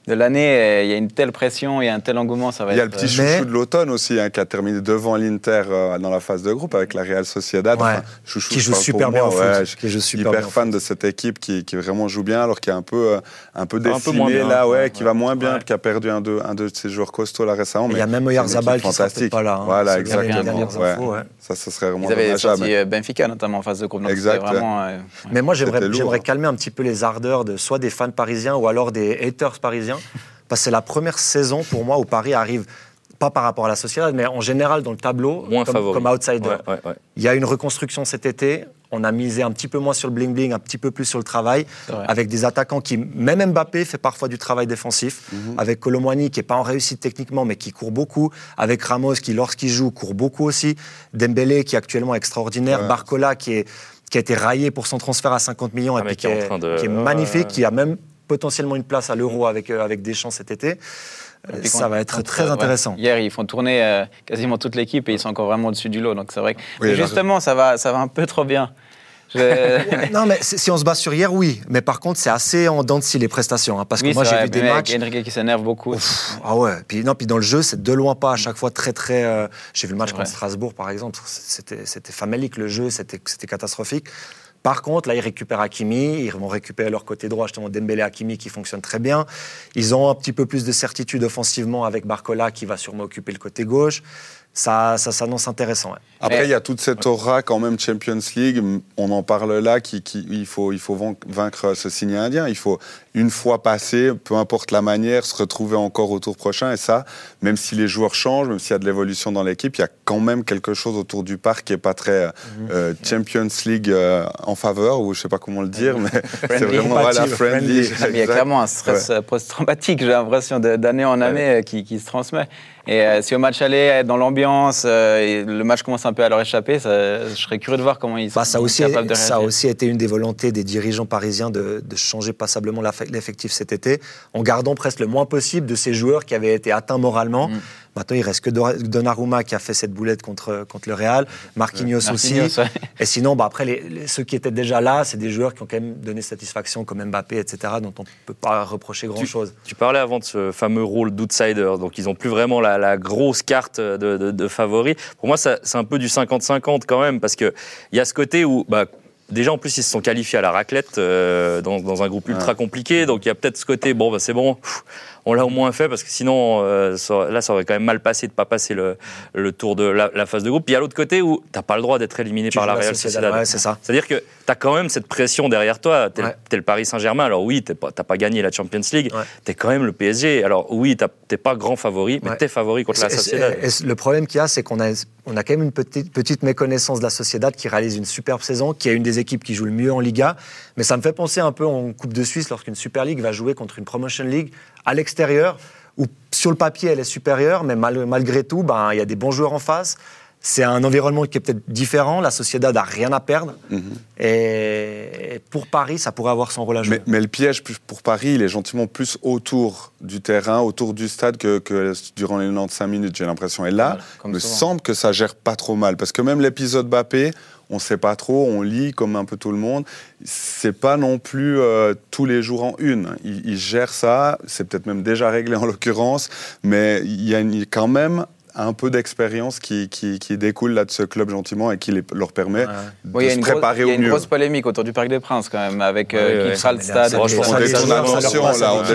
de l'année. et Il y a une telle pression, il y a un tel engouement, ça va Il y a être. le petit euh, Mais- chouchou de l'automne aussi, hein, qui a terminé devant l'Inter euh, dans la phase de groupe avec la Real Sociedad. Ouais. chouchou, Qui joue super bien moi, foot. ouais, je- Qui joue super hyper bien fan de cette équipe qui, qui vraiment joue bien, alors qui est un peu, euh, un peu Un peu décimé moins bien, là, ouais, ouais, qui va moins bien, Ouais. qui a perdu un de, un de ses joueurs costauds là récemment. Il y a même Oyarzabal qui fantastique. pas là. hein, Voilà, exactement. infos. Ça, ce serait vraiment Ils avaient sorti euh, Benfica, notamment en phase de groupe. Exact, euh. Mais moi, j'aimerais hein. calmer un petit peu les ardeurs de soit des fans parisiens ou alors des haters parisiens. Parce que c'est la première saison pour moi où Paris arrive, pas par rapport à la Sociedad, mais en général dans le tableau, Moins comme, favori. comme outsider. Ouais, ouais, ouais. Il y a une reconstruction cet été. On a misé un petit peu moins sur le bling-bling, un petit peu plus sur le travail, avec des attaquants qui, même Mbappé, fait parfois du travail défensif, Mhm. avec Colomwani qui n'est pas en réussite techniquement, mais qui court beaucoup, avec Ramos qui, lorsqu'il joue, court beaucoup aussi, Dembélé qui est actuellement extraordinaire, Ouais. Barcola qui, est, qui a été raillé pour son transfert à 50 millions Ah, et mais puis qui est en est, train de- qui est ouais, magnifique, ouais. qui a même potentiellement une place à l'Euro avec, euh, avec Deschamps cet été. Euh, Ça va être très ouais. intéressant. Hier, ils font tourner euh, quasiment toute l'équipe et ils sont encore vraiment au-dessus du lot. Donc c'est vrai que Oui, justement, ça va, ça va un peu trop bien. Je- Non, mais si on se base sur hier, oui. Mais par contre, c'est assez en dents de scie les prestations. hein, parce que moi, j'ai vu des mais matchs. Enrique qui s'énerve beaucoup. Ah ouais. Puis, non, puis dans le jeu, c'est de loin pas à chaque fois très, très. euh, J'ai vu le match contre. Strasbourg, par exemple. C'était famélique, le jeu. C'était catastrophique. Par contre, là, ils récupèrent Hakimi. Ils vont récupérer leur côté droit, justement, Dembélé Hakimi qui fonctionne très bien. Ils ont un petit peu plus de certitude offensivement avec Barcola qui va sûrement occuper le côté gauche. Ça, ça s'annonce intéressant. Après, il y a toute cette aura quand même Champions League. On en parle là. Qui, qui- il faut, il faut vaincre ce signe indien. Il faut une fois passé, peu importe la manière, se retrouver encore au tour prochain. Et ça, même si les joueurs changent, même s'il y a de l'évolution dans l'équipe, il y a quand même quelque chose autour du parc qui est pas très euh, Champions League euh, en faveur, ou je sais pas comment le dire, mais c'est vraiment voilà, friendly. friendly. Ah, mais il y a clairement un stress euh, post-traumatique, j'ai l'impression, d'année en année euh, qui, qui se transmet. Et euh, si au match aller, être dans l'ambiance, euh, le match commence un peu à leur échapper, ça- je serais curieux de voir comment ils Bah, sont ça, aussi, capables de ça a réagir. aussi été une des volontés des dirigeants parisiens de, de changer passablement l'effectif cet été, en gardant presque le moins possible de ces joueurs qui avaient été atteints moralement. Mm. Maintenant, il reste que Donnarumma qui a fait cette boulette contre, contre le Real, Marquinhos, aussi. Ouais. Et sinon, bah, après, les, les- ceux qui étaient déjà là, c'est des joueurs qui ont quand même donné satisfaction, comme Mbappé, etc., dont on ne peut pas reprocher grand-chose. Tu parlais avant de ce fameux rôle d'outsider, donc ils n'ont plus vraiment la, la grosse carte de, de, de favori. Pour moi, c'est un peu du 50-50 quand même, parce qu'il y a ce côté où, bah, déjà en plus, ils se sont qualifiés à la raclette euh, dans, dans un groupe ultra compliqué, donc il y a peut-être ce côté, bon, bah, c'est bon, pff, on l'a au moins fait, parce que sinon, euh, ça- là, ça aurait quand même mal passé de ne pas passer le, le tour de la, la phase de groupe. Puis il y a l'autre côté où tu n'as pas le droit d'être éliminé Tu par la Real Sociedad, ouais, c'est ça. C'est-à-dire que tu as quand même cette pression derrière toi. Tu es, Ouais. le Paris Saint-Germain. Alors oui, tu n'as pas gagné la Champions League. Ouais. Tu es quand même le PSG. Alors oui, tu n'es pas grand favori, mais tu es favori contre la Sociedad. et- et le problème qu'il y a, c'est qu'on a, on a quand même une petite, petite méconnaissance de la Sociedad qui réalise une superbe saison, qui est une des équipes qui joue le mieux en Liga. Mais ça me fait penser un peu en Coupe de Suisse, lorsqu'une Super League va jouer contre une Promotion League à l'extérieur, où sur le papier elle est supérieure, mais mal- malgré tout, ben, il y a des bons joueurs en face. C'est un environnement qui est peut-être différent. La Sociedad n'a rien à perdre. Mhm. Et pour Paris, ça pourrait avoir son rôle à jouer. Mais, mais le piège pour Paris, il est gentiment plus autour du terrain, autour du stade que, que durant les 95 minutes, j'ai l'impression. Et là, Voilà, il me semble que ça gère pas trop mal. Parce que même l'épisode Bappé, on sait pas trop, on lit comme un peu tout le monde. C'est pas non plus euh, tous les jours en une. Il, il gère ça, c'est peut-être même déjà réglé en l'occurrence, mais il y a quand même un peu d'expérience qui, qui, qui découle là de ce club gentiment et qui les- leur permet Ouais. de se une, grosse, préparer il y a au une mieux. grosse polémique autour du Parc des Princes quand même, avec euh, qui fera le stade. on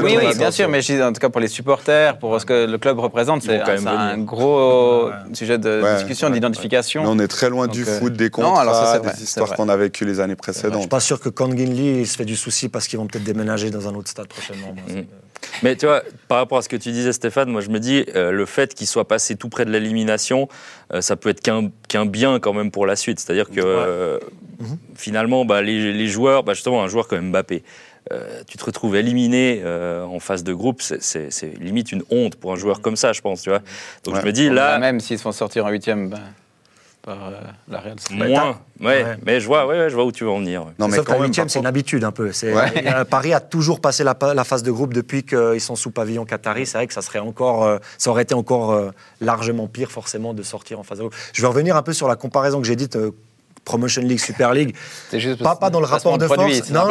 Oui, oui, bien sûr, mais je dis en tout cas pour les supporters, pour ce que le club représente, c'est quand même c'est un gros sujet de discussion, d'identification. On est très loin du euh, foot, des non, contrats, alors ça, c'est vrai, des histoires qu'on a vécues les années Je suis précédentes. pas sûr que Kangin Lee se fait du souci parce qu'ils vont peut-être déménager dans un autre stade prochainement. Mais tu vois, par rapport à ce que tu disais, Stéphane, moi je me dis, euh, le fait qu'il soit passé tout près de l'élimination, euh, ça peut être qu'un bien quand même pour la suite. C'est-à-dire que euh, finalement, bah, les, les joueurs, bah, justement, un joueur comme Mbappé, euh, tu te retrouves éliminé euh, en phase de groupe, c'est- limite une honte pour un joueur comme ça, je pense. Tu vois. Donc Ouais. je me dis, Là, même s'ils se font sortir en huitième ben, par euh, la Real. Sociedad. moins. Ouais, Ouais. mais je vois, ouais, ouais, je vois où tu veux en venir. ouais. Non, mais Sauf quand huitième, c'est une habitude un peu. Euh, Paris a toujours passé la, phase de groupe depuis qu'ils sont sous pavillon qatari. C'est vrai que ça serait encore, euh, ça aurait été encore euh, largement pire forcément de sortir en phase de groupe. Je vais revenir un peu sur la comparaison que j'ai dite. euh, Promotion League, Super League. Juste Pas, pas dans le rapport de, produit, force. Non,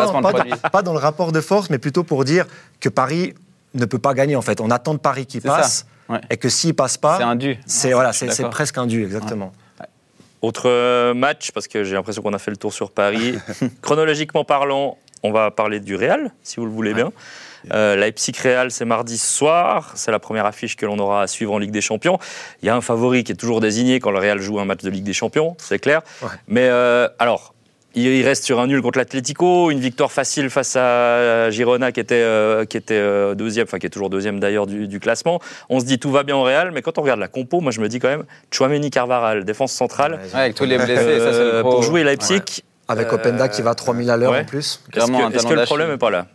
pas, dans le rapport de force, mais plutôt pour dire que Paris ne peut pas gagner en fait. On attend de Paris qui ça, passe ouais. et que s'il passe pas, C'est un dû. c'est Ouais, voilà, c'est presque un dû exactement. Autre euh, match, parce que j'ai l'impression qu'on a fait le tour sur Paris. Chronologiquement parlant, on va parler du Real, si vous le voulez bien. Euh, Leipzig-Real, c'est mardi soir. C'est la première affiche que l'on aura à suivre en Ligue des Champions. Il y a un favori qui est toujours désigné quand le Real joue un match de Ligue des Champions, c'est clair. Ouais. Mais euh, alors, il reste sur un nul contre l'Atlético, une victoire facile face à Girona qui était, euh, qui était euh, deuxième, enfin qui est toujours deuxième d'ailleurs du, du classement. On se dit tout va bien au Real, mais quand on regarde la compo, moi je me dis quand même Chouameni Carvaral, défense centrale. Ouais, Ouais, avec tous les blessés, ça c'est Euh, le gros. pour jouer Leipzig, Avec Euh, Openda qui va à 3000 à l'heure ouais. en plus. est-ce que, que le problème n'est pas là?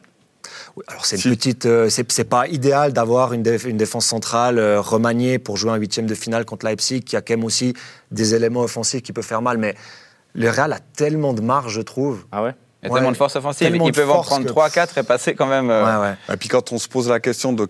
Alors c'est une Si. petite, euh, c'est c'est pas idéal d'avoir une, déf- une défense centrale euh, remaniée pour jouer un huitième de finale contre Leipzig, qui a quand même aussi des éléments offensifs qui peuvent faire mal. Mais le Real a tellement de marge, je trouve. Ah ouais Il y a Ouais. tellement de force offensive. Tellement Ils peuvent en prendre que- 3-4 et passer quand même. euh, Ouais, ouais. Et puis quand on se pose la question de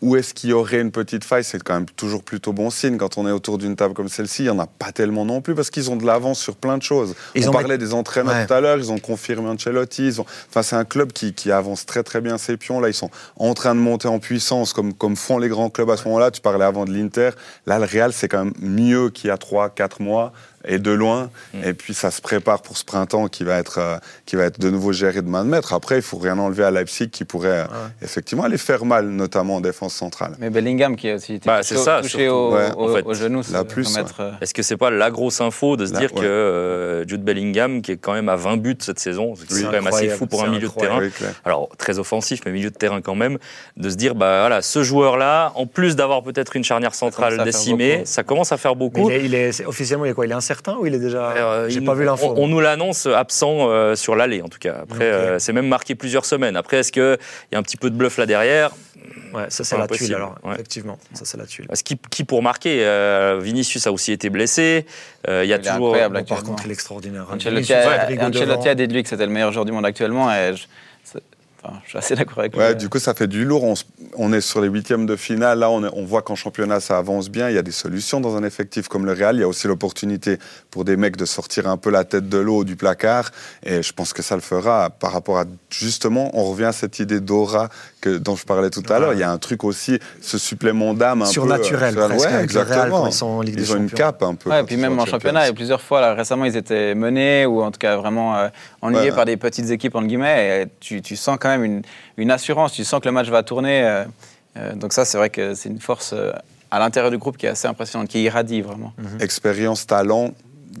où est-ce qu'il y aurait une petite faille C'est quand même toujours plutôt bon signe. Quand on est autour d'une table comme celle-ci, il n'y en a pas tellement non plus parce qu'ils ont de l'avance sur plein de choses. Ils on ont parlait des entraîneurs Ouais. tout à l'heure, ils ont confirmé Ancelotti. Ils ont... Enfin, c'est un club qui, qui avance très très bien ses pions. Là, ils sont en train de monter en puissance comme, comme font les grands clubs à ce moment-là. Tu parlais avant de l'Inter. Là, le Real, c'est quand même mieux qu'il y a 3-4 mois et de loin. Mm. Et puis, ça se prépare pour ce printemps qui va être, euh, qui va être de nouveau géré de main de maître. Après, il faut rien enlever à Leipzig qui pourrait euh, effectivement aller faire mal, notamment en défense centrale. Mais Bellingham qui a aussi été Bah, touché, ça, touché surtout. au, Ouais, au- en fait. au genou. La ça plus, euh, Est-ce que c'est pas la grosse info de se dire ouais. que euh, Jude Bellingham, qui est quand même à 20 buts cette saison, c'est Oui, quand même assez fou pour un milieu de terrain. Oui. Alors très offensif, mais milieu de terrain quand même, de se dire bah voilà, ce joueur-là, en plus d'avoir peut-être une charnière centrale décimée, ça commence à faire Mais beaucoup. il est, il est- officiellement, il est quoi? Il est incertain ou il est déjà. Euh, J'ai pas nous- vu l'info. On, on nous l'annonce absent euh, sur l'aller, en tout cas. Après, euh, c'est même marqué plusieurs semaines. Après, est-ce qu'il y a un petit peu de bluff là derrière? Ouais, ça, c'est la tuile alors. ouais. Effectivement, ça, c'est la tuile. Parce qui, qui pour marquer euh, Vinicius a aussi été blessé. Euh, Il y a Il est toujours. incroyable, Bon, par contre, il est extraordinaire. Ancelotti a, a dit de lui que c'était le meilleur joueur du monde actuellement et je, c'est- enfin, je suis assez d'accord avec lui. Ouais, du coup, ça fait du lourd. On, est sur les huitièmes de finale. Là, on, est- on voit qu'en championnat, ça avance bien. Il y a des solutions dans un effectif comme le Real. Il y a aussi l'opportunité pour des mecs de sortir un peu la tête de l'eau du placard. Et je pense que ça le fera par rapport à, justement, on revient à cette idée d'aura que, dont je parlais tout à Ouais. l'heure. Il y a un truc aussi, ce supplément d'âme un peu. Surnaturel, presque, ouais, Real exactement. quand ils sont en Ligue des Ils ont une cape un peu. Ouais, quand puis même en championnat, et plusieurs fois, là, récemment, ils étaient menés ou en tout cas vraiment euh, ennuyés Ouais. par des petites équipes, entre guillemets. Et tu, tu sens quand même une, une assurance, tu sens que le match va tourner. euh, euh, donc ça, c'est vrai que c'est une force euh, à l'intérieur du groupe qui est assez impressionnante, qui irradie vraiment. Expérience, talent,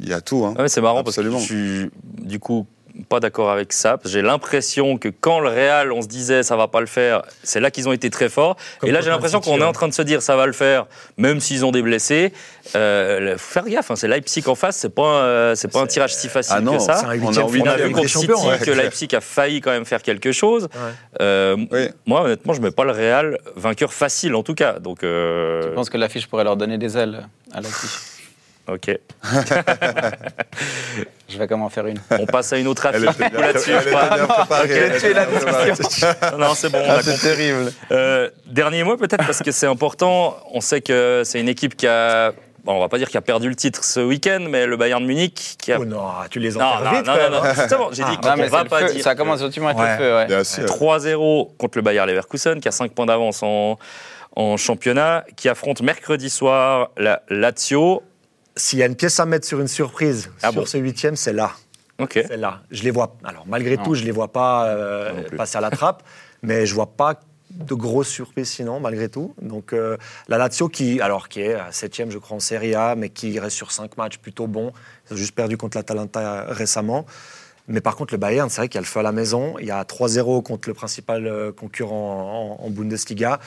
il y a tout. hein. Ah ouais, c'est marrant Absolument. parce que suis du coup pas d'accord avec ça. parce que J'ai l'impression que quand le Real, on se disait ça va pas le faire, c'est là qu'ils ont été très forts. Comme et là, j'ai l'impression qu'on est en train de se dire ça va le faire, même s'ils ont des blessés. Euh, faut faire gaffe, hein, c'est Leipzig en face, c'est pas, euh, c'est pas un tirage si facile Ah non, que ça. On a On a finale de vu contre City ouais. que Leipzig a failli quand même faire quelque chose. Ouais. Euh, Oui. Moi, honnêtement, je mets pas le Real vainqueur facile en tout cas. Donc, euh, Je pense que l'affiche pourrait leur donner des ailes à l'affiche. Ok. Je vais comment en faire une. On passe à une autre Elle affiche là-dessus. elle était pas- bien préparée. Ok. Elle était bien préparée. Non, c'est bon. on Ah, compris. terrible. Euh, dernier mot peut-être parce que c'est important. On sait que c'est une équipe qui a, bon, on va pas dire qui a perdu le titre ce week-end, mais le Bayern Munich qui a. Oh non, tu les non, enterres non, vite. non, quand non, non, justement, j'ai dit Ah, qu'on Non, va c'est pas feu. dire. Ça que- commence effectivement avec Ouais. le feu. Ouais. Bien sûr. 3-0 contre le Bayer Leverkusen qui a 5 points d'avance en, en championnat, qui affronte mercredi soir la Lazio. S'il y a une pièce à mettre sur une surprise Ah sur bon ce huitième, c'est là. Ok. C'est là. Je les vois. Alors malgré Non. tout, je les vois pas euh, passer à la trappe, mais je vois pas de grosses surprises sinon, malgré tout. Donc euh, la Lazio qui, alors qui est septième, je crois en Serie A, mais qui reste sur cinq matchs plutôt bons. Ils ont juste perdu contre l'Atalanta récemment. Mais par contre, le Bayern, c'est vrai qu'il y a le feu à la maison. Il y a 3-0 contre le principal euh, concurrent en, en Bundesliga.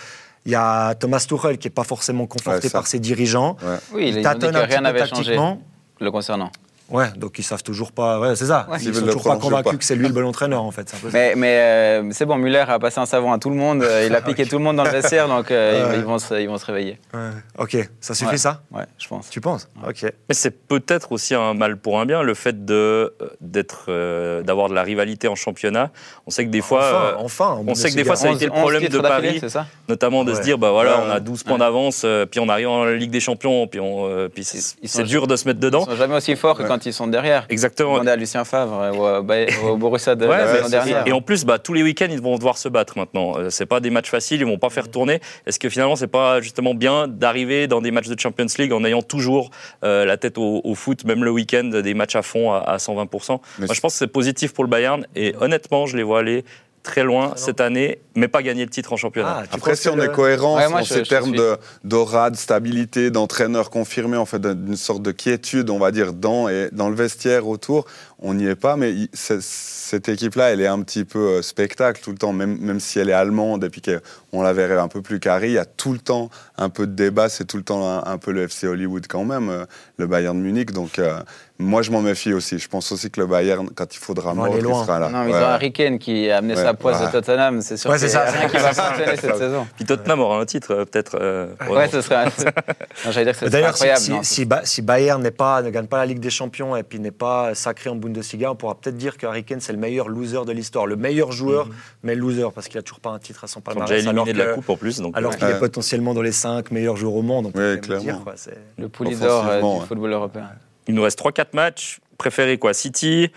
Il y a Thomas Tuchel qui n'est pas forcément conforté Ouais, par ses dirigeants. Oui, dit tâtonnent que un petit rien peu changé tactiquement. le concernant. Ouais, donc ils savent toujours pas. Ouais, c'est ça. Ouais. Ils S'ils sont toujours pas convaincus pas. que c'est lui le bon entraîneur en fait. un peu. Mais, mais euh, c'est bon, Muller a passé un savon à tout le monde. euh, Il a piqué tout le monde dans le vestiaire, donc euh, Ouais. ils, vont se, ils vont se réveiller. Ouais. Ok, ça suffit Ouais. ça? Ouais, je pense. Tu penses? Ok. Mais c'est peut-être aussi un mal pour un bien, le fait de, d'être, euh, d'avoir de la rivalité en championnat. On sait que des fois, enfin, euh, enfin, en on sait que des fois, ça a été le 11 problème de Paris. c'est ça? notamment de se dire, bah voilà, on a ouais. 12 points d'avance, puis on arrive en Ligue des Champions, puis, on, puis c'est, Ils dur de se mettre Ils dedans. sont jamais aussi forts que Ouais. Quand ils sont derrière. Exactement. Demandez à Lucien Favre euh, ou au, Borussia de Ouais, dernière. Et en plus, bah, tous les week-ends, ils vont devoir se battre maintenant. Euh, c'est pas des matchs faciles, ils vont pas faire tourner. Est-ce que finalement, c'est pas justement bien d'arriver dans des matchs de Champions League en ayant toujours euh, la tête au, au foot, même le week-end, des matchs à fond à, à 120% Mais Moi, je pense que c'est positif pour le Bayern et honnêtement, je les vois aller très loin cette année, mais pas gagner le titre en championnat. Ah, Après, si on le- est cohérent Ouais, je- ces je termes suis. de- d'aura, de, stabilité, d'entraîneur confirmé, en fait, d'une sorte de quiétude, on va dire, dans, et, dans le vestiaire autour, on n'y est pas, mais il- cette équipe-là, elle est un petit peu euh, spectacle tout le temps, même, même si elle est allemande et puis qu'on la verrait un peu plus carrée, il y a tout le temps un peu de débat, c'est tout le temps un, un peu le FC Hollywood quand même, euh, le Bayern de Munich, donc... euh, Moi, je m'en méfie aussi. Je pense aussi que le Bayern, quand il faudra aller il sera là. Non, mais ils Ouais. ont Harry Kane qui a amené Ouais, sa poisse ouais. de Tottenham. C'est sûr Ouais, c'est ça. rien qui va fonctionner cette saison. Puis Tottenham aura un titre, euh, peut-être. euh, Ouais, ce serait. J'allais dire que c'est D'ailleurs, si, incroyable. si, non, si Ba- si Bayern n'est pas, ne gagne pas la Ligue des Champions et puis n'est pas sacré en Bundesliga, on pourra peut-être dire que Harry Kane c'est le meilleur loser de l'histoire, le meilleur joueur, mais loser parce qu'il a toujours pas un titre à son Ils sont déjà palmarès. éliminés de la coupe en plus. Donc, Alors euh, qu'il est potentiellement dans les 5 meilleurs joueurs au monde, on peut Ouais, même le clairement. dire. Le Poulidor euh, du football européen. Il nous reste 3-4 matchs. Préférez quoi City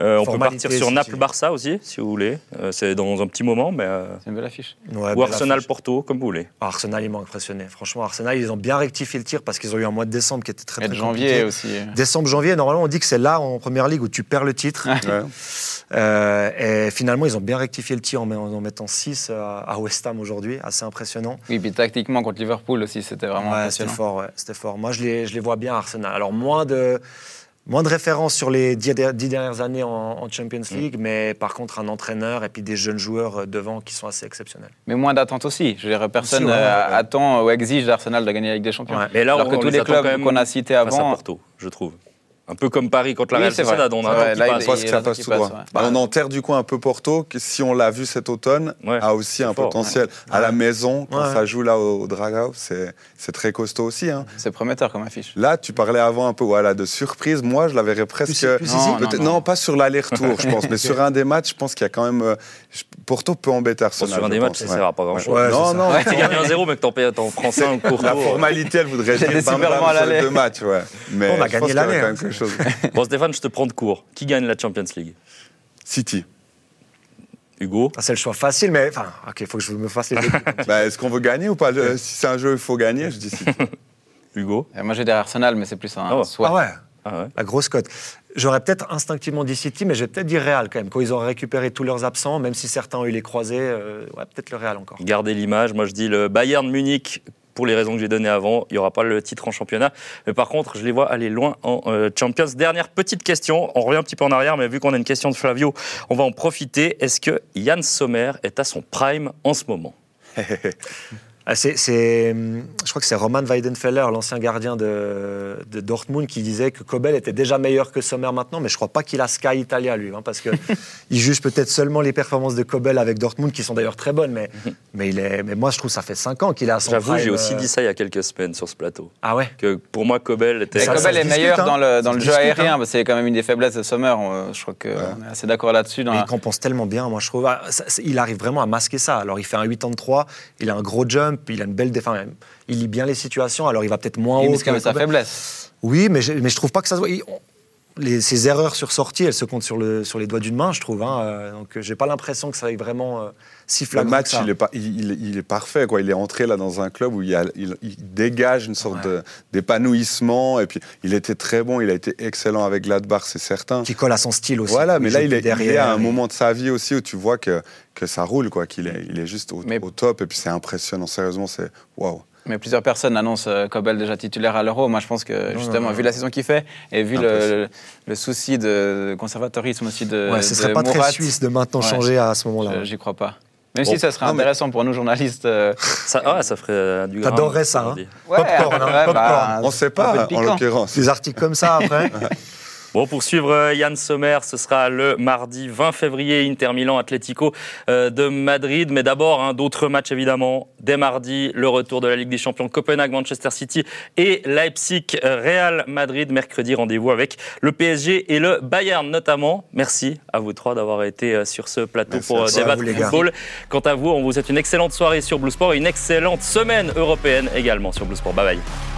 Euh, On peut partir sur. Naples-Barça aussi, si vous voulez. Euh, c'est dans un petit moment, mais. euh, C'est une belle affiche. Ouais, ou belle Arsenal affiche. Porto, comme vous voulez. Arsenal, ils m'ont impressionné. Franchement, Arsenal, ils ont bien rectifié le tir parce qu'ils ont eu un mois de décembre qui était très, Et très de janvier compliqué. aussi. Décembre, janvier, normalement, on dit que c'est là en première ligue où tu perds le titre. Ouais. Euh, et finalement, ils ont bien rectifié le tir en, en mettant 6 à, à West Ham aujourd'hui. Assez impressionnant. Oui, puis tactiquement contre Liverpool aussi, c'était vraiment Ouais, c'était impressionnant. fort, ouais, c'était fort. Moi, je les, je les vois bien, Arsenal. Alors, moins de, moins de références sur les dix, der- dix dernières années en, en Champions Mm. League, mais par contre, un entraîneur et puis des jeunes joueurs euh, devant qui sont assez exceptionnels. Mais moins d'attente aussi. Je dirais, personne Aussi, ouais, euh, ouais. attend ou exige d'Arsenal de gagner la Ligue des Champions. Ouais. Mais là, Alors on, que on tous les clubs qu'on a cités face à avant. Porto, je trouve. Un peu comme Paris contre la Real c'est vrai. Sociedad, on là, que ça passe tout droit. enterre du coup un peu Porto, qui, si on l'a vu cet automne, Ouais. a aussi un fort. potentiel. À la maison, quand Ouais. ça joue là au, au Dragao, c'est très costaud aussi. hein. C'est prometteur comme affiche. Là, tu parlais avant un peu voilà, de surprise. Moi, je la verrais presque. Plus- plus Non, non, non. pas sur l'aller-retour, je pense, mais sur un des matchs, je pense qu'il y a quand même. euh, je- Porto peut embêter Bon, Arsenal. sur un des matchs, ça ouais. sert à pas grand-chose. Non, non, Tu gagnes 1-0, mais que t'en prends 5 au La retour. formalité, elle voudrait J'ai dire bam, bam sur deux matchs, ouais. Mais On a gagné qu'il chose. Bon, Stéphane, je te prends de court. Qui gagne la Champions League? City. Hugo? Ah, c'est le choix facile, mais enfin, ok, il faut que je me fasse les. Bah, Est-ce qu'on veut gagner ou pas? Le- Si c'est un jeu, il faut gagner. Je dis City. Hugo? Et moi, j'ai derrière Arsenal, mais c'est plus un Ah ouais. souhait. ah ouais, Ah ouais. la grosse cote. J'aurais peut-être instinctivement dit City, mais je vais peut-être dire Real quand même. Quand ils auraient récupéré tous leurs absents, même si certains ont eu les croisés, euh, ouais, peut-être le Real encore. Gardez l'image. Moi, je dis le Bayern Munich. Pour les raisons que j'ai données avant, il n'y aura pas le titre en championnat. Mais par contre, je les vois aller loin en euh, Champions. Dernière petite question. On revient un petit peu en arrière, mais vu qu'on a une question de Flavio, on va en profiter. Est-ce que Yann Sommer est à son prime en ce moment? c'est, c'est, hum, je crois que c'est Roman Weidenfeller, l'ancien gardien de, de Dortmund, qui disait que Kobel était déjà meilleur que Sommer maintenant, mais je crois pas qu'il a Sky Italia, lui, hein, parce que il juge peut-être seulement les performances de Kobel avec Dortmund, qui sont d'ailleurs très bonnes, mais, mais, il est, mais moi, je trouve que ça fait 5 ans qu'il est à son J'avoue, prime, j'ai aussi euh, dit ça il y a quelques semaines sur ce plateau. Ah ouais? Que pour moi, Kobel était. Ça, ça Kobel se est discute, meilleur hein. dans le, dans Ça le jeu discute, aérien, hein. parce que c'est quand même une des faiblesses de Sommer. Je crois qu'on est assez d'accord là-dessus. dans la- il compense tellement bien, moi je trouve. Ah, ça- il arrive vraiment à masquer ça. Alors il fait un 83, il a un gros jump, il a une belle défense. Il lit bien les situations, alors il va peut-être moins Oui, haut. mais c'est quand même sa faiblesse. Oui, mais je, mais je trouve pas que ça se voit. Les, ces erreurs sur sortie, elles se comptent sur, le, sur les doigts d'une main, je trouve. hein. Euh, donc euh, j'ai pas l'impression que ça aille vraiment euh, si Le flagrant match, que ça. il est, pas, il, il- est parfait. Quoi. Il est entré là dans un club où il, a- dégage une sorte Ouais. d'épanouissement. Et puis, il était très bon. Il a été excellent avec Gladbach, c'est certain. Qui colle à son style aussi. Voilà, mais là, il est, plus il est à un moment de sa vie aussi où tu vois que, que ça roule, quoi, qu'il est, il est juste au, Mais- au top. Et puis, c'est impressionnant. Sérieusement, c'est waouh. Mais plusieurs personnes annoncent euh, Kobel déjà titulaire à l'Euro. Moi, je pense que justement, non, non. vu la saison qu'il fait et vu le, le souci de conservatorisme aussi de, Ouais, ce de serait pas très Mourad, suisse de maintenant Ouais. changer à ce moment-là. je- j'y crois pas. Même Bon. si ça serait mais- intéressant pour nous journalistes. euh, Ça, ah, ça ferait euh, du. T'adorerais ça, hein. ouais, Popcorn, hein, ouais, popcorn. bah, On ne sait pas, en l'occurrence. Des articles comme ça après. Bon, pour suivre euh, Yann Sommer, ce sera le mardi 20 février, Inter Milan Atlético euh, de Madrid. Mais d'abord, hein, d'autres matchs évidemment. Dès mardi, le retour de la Ligue des Champions Copenhague, Manchester City et Leipzig, Real Madrid. Mercredi, rendez-vous avec le PSG et le Bayern notamment. Merci à vous trois d'avoir été euh, sur ce plateau Merci pour débattre vous, football. Quant à vous, on vous souhaite une excellente soirée sur Blue Sport et une excellente semaine européenne également sur Blue Sport. Bye bye.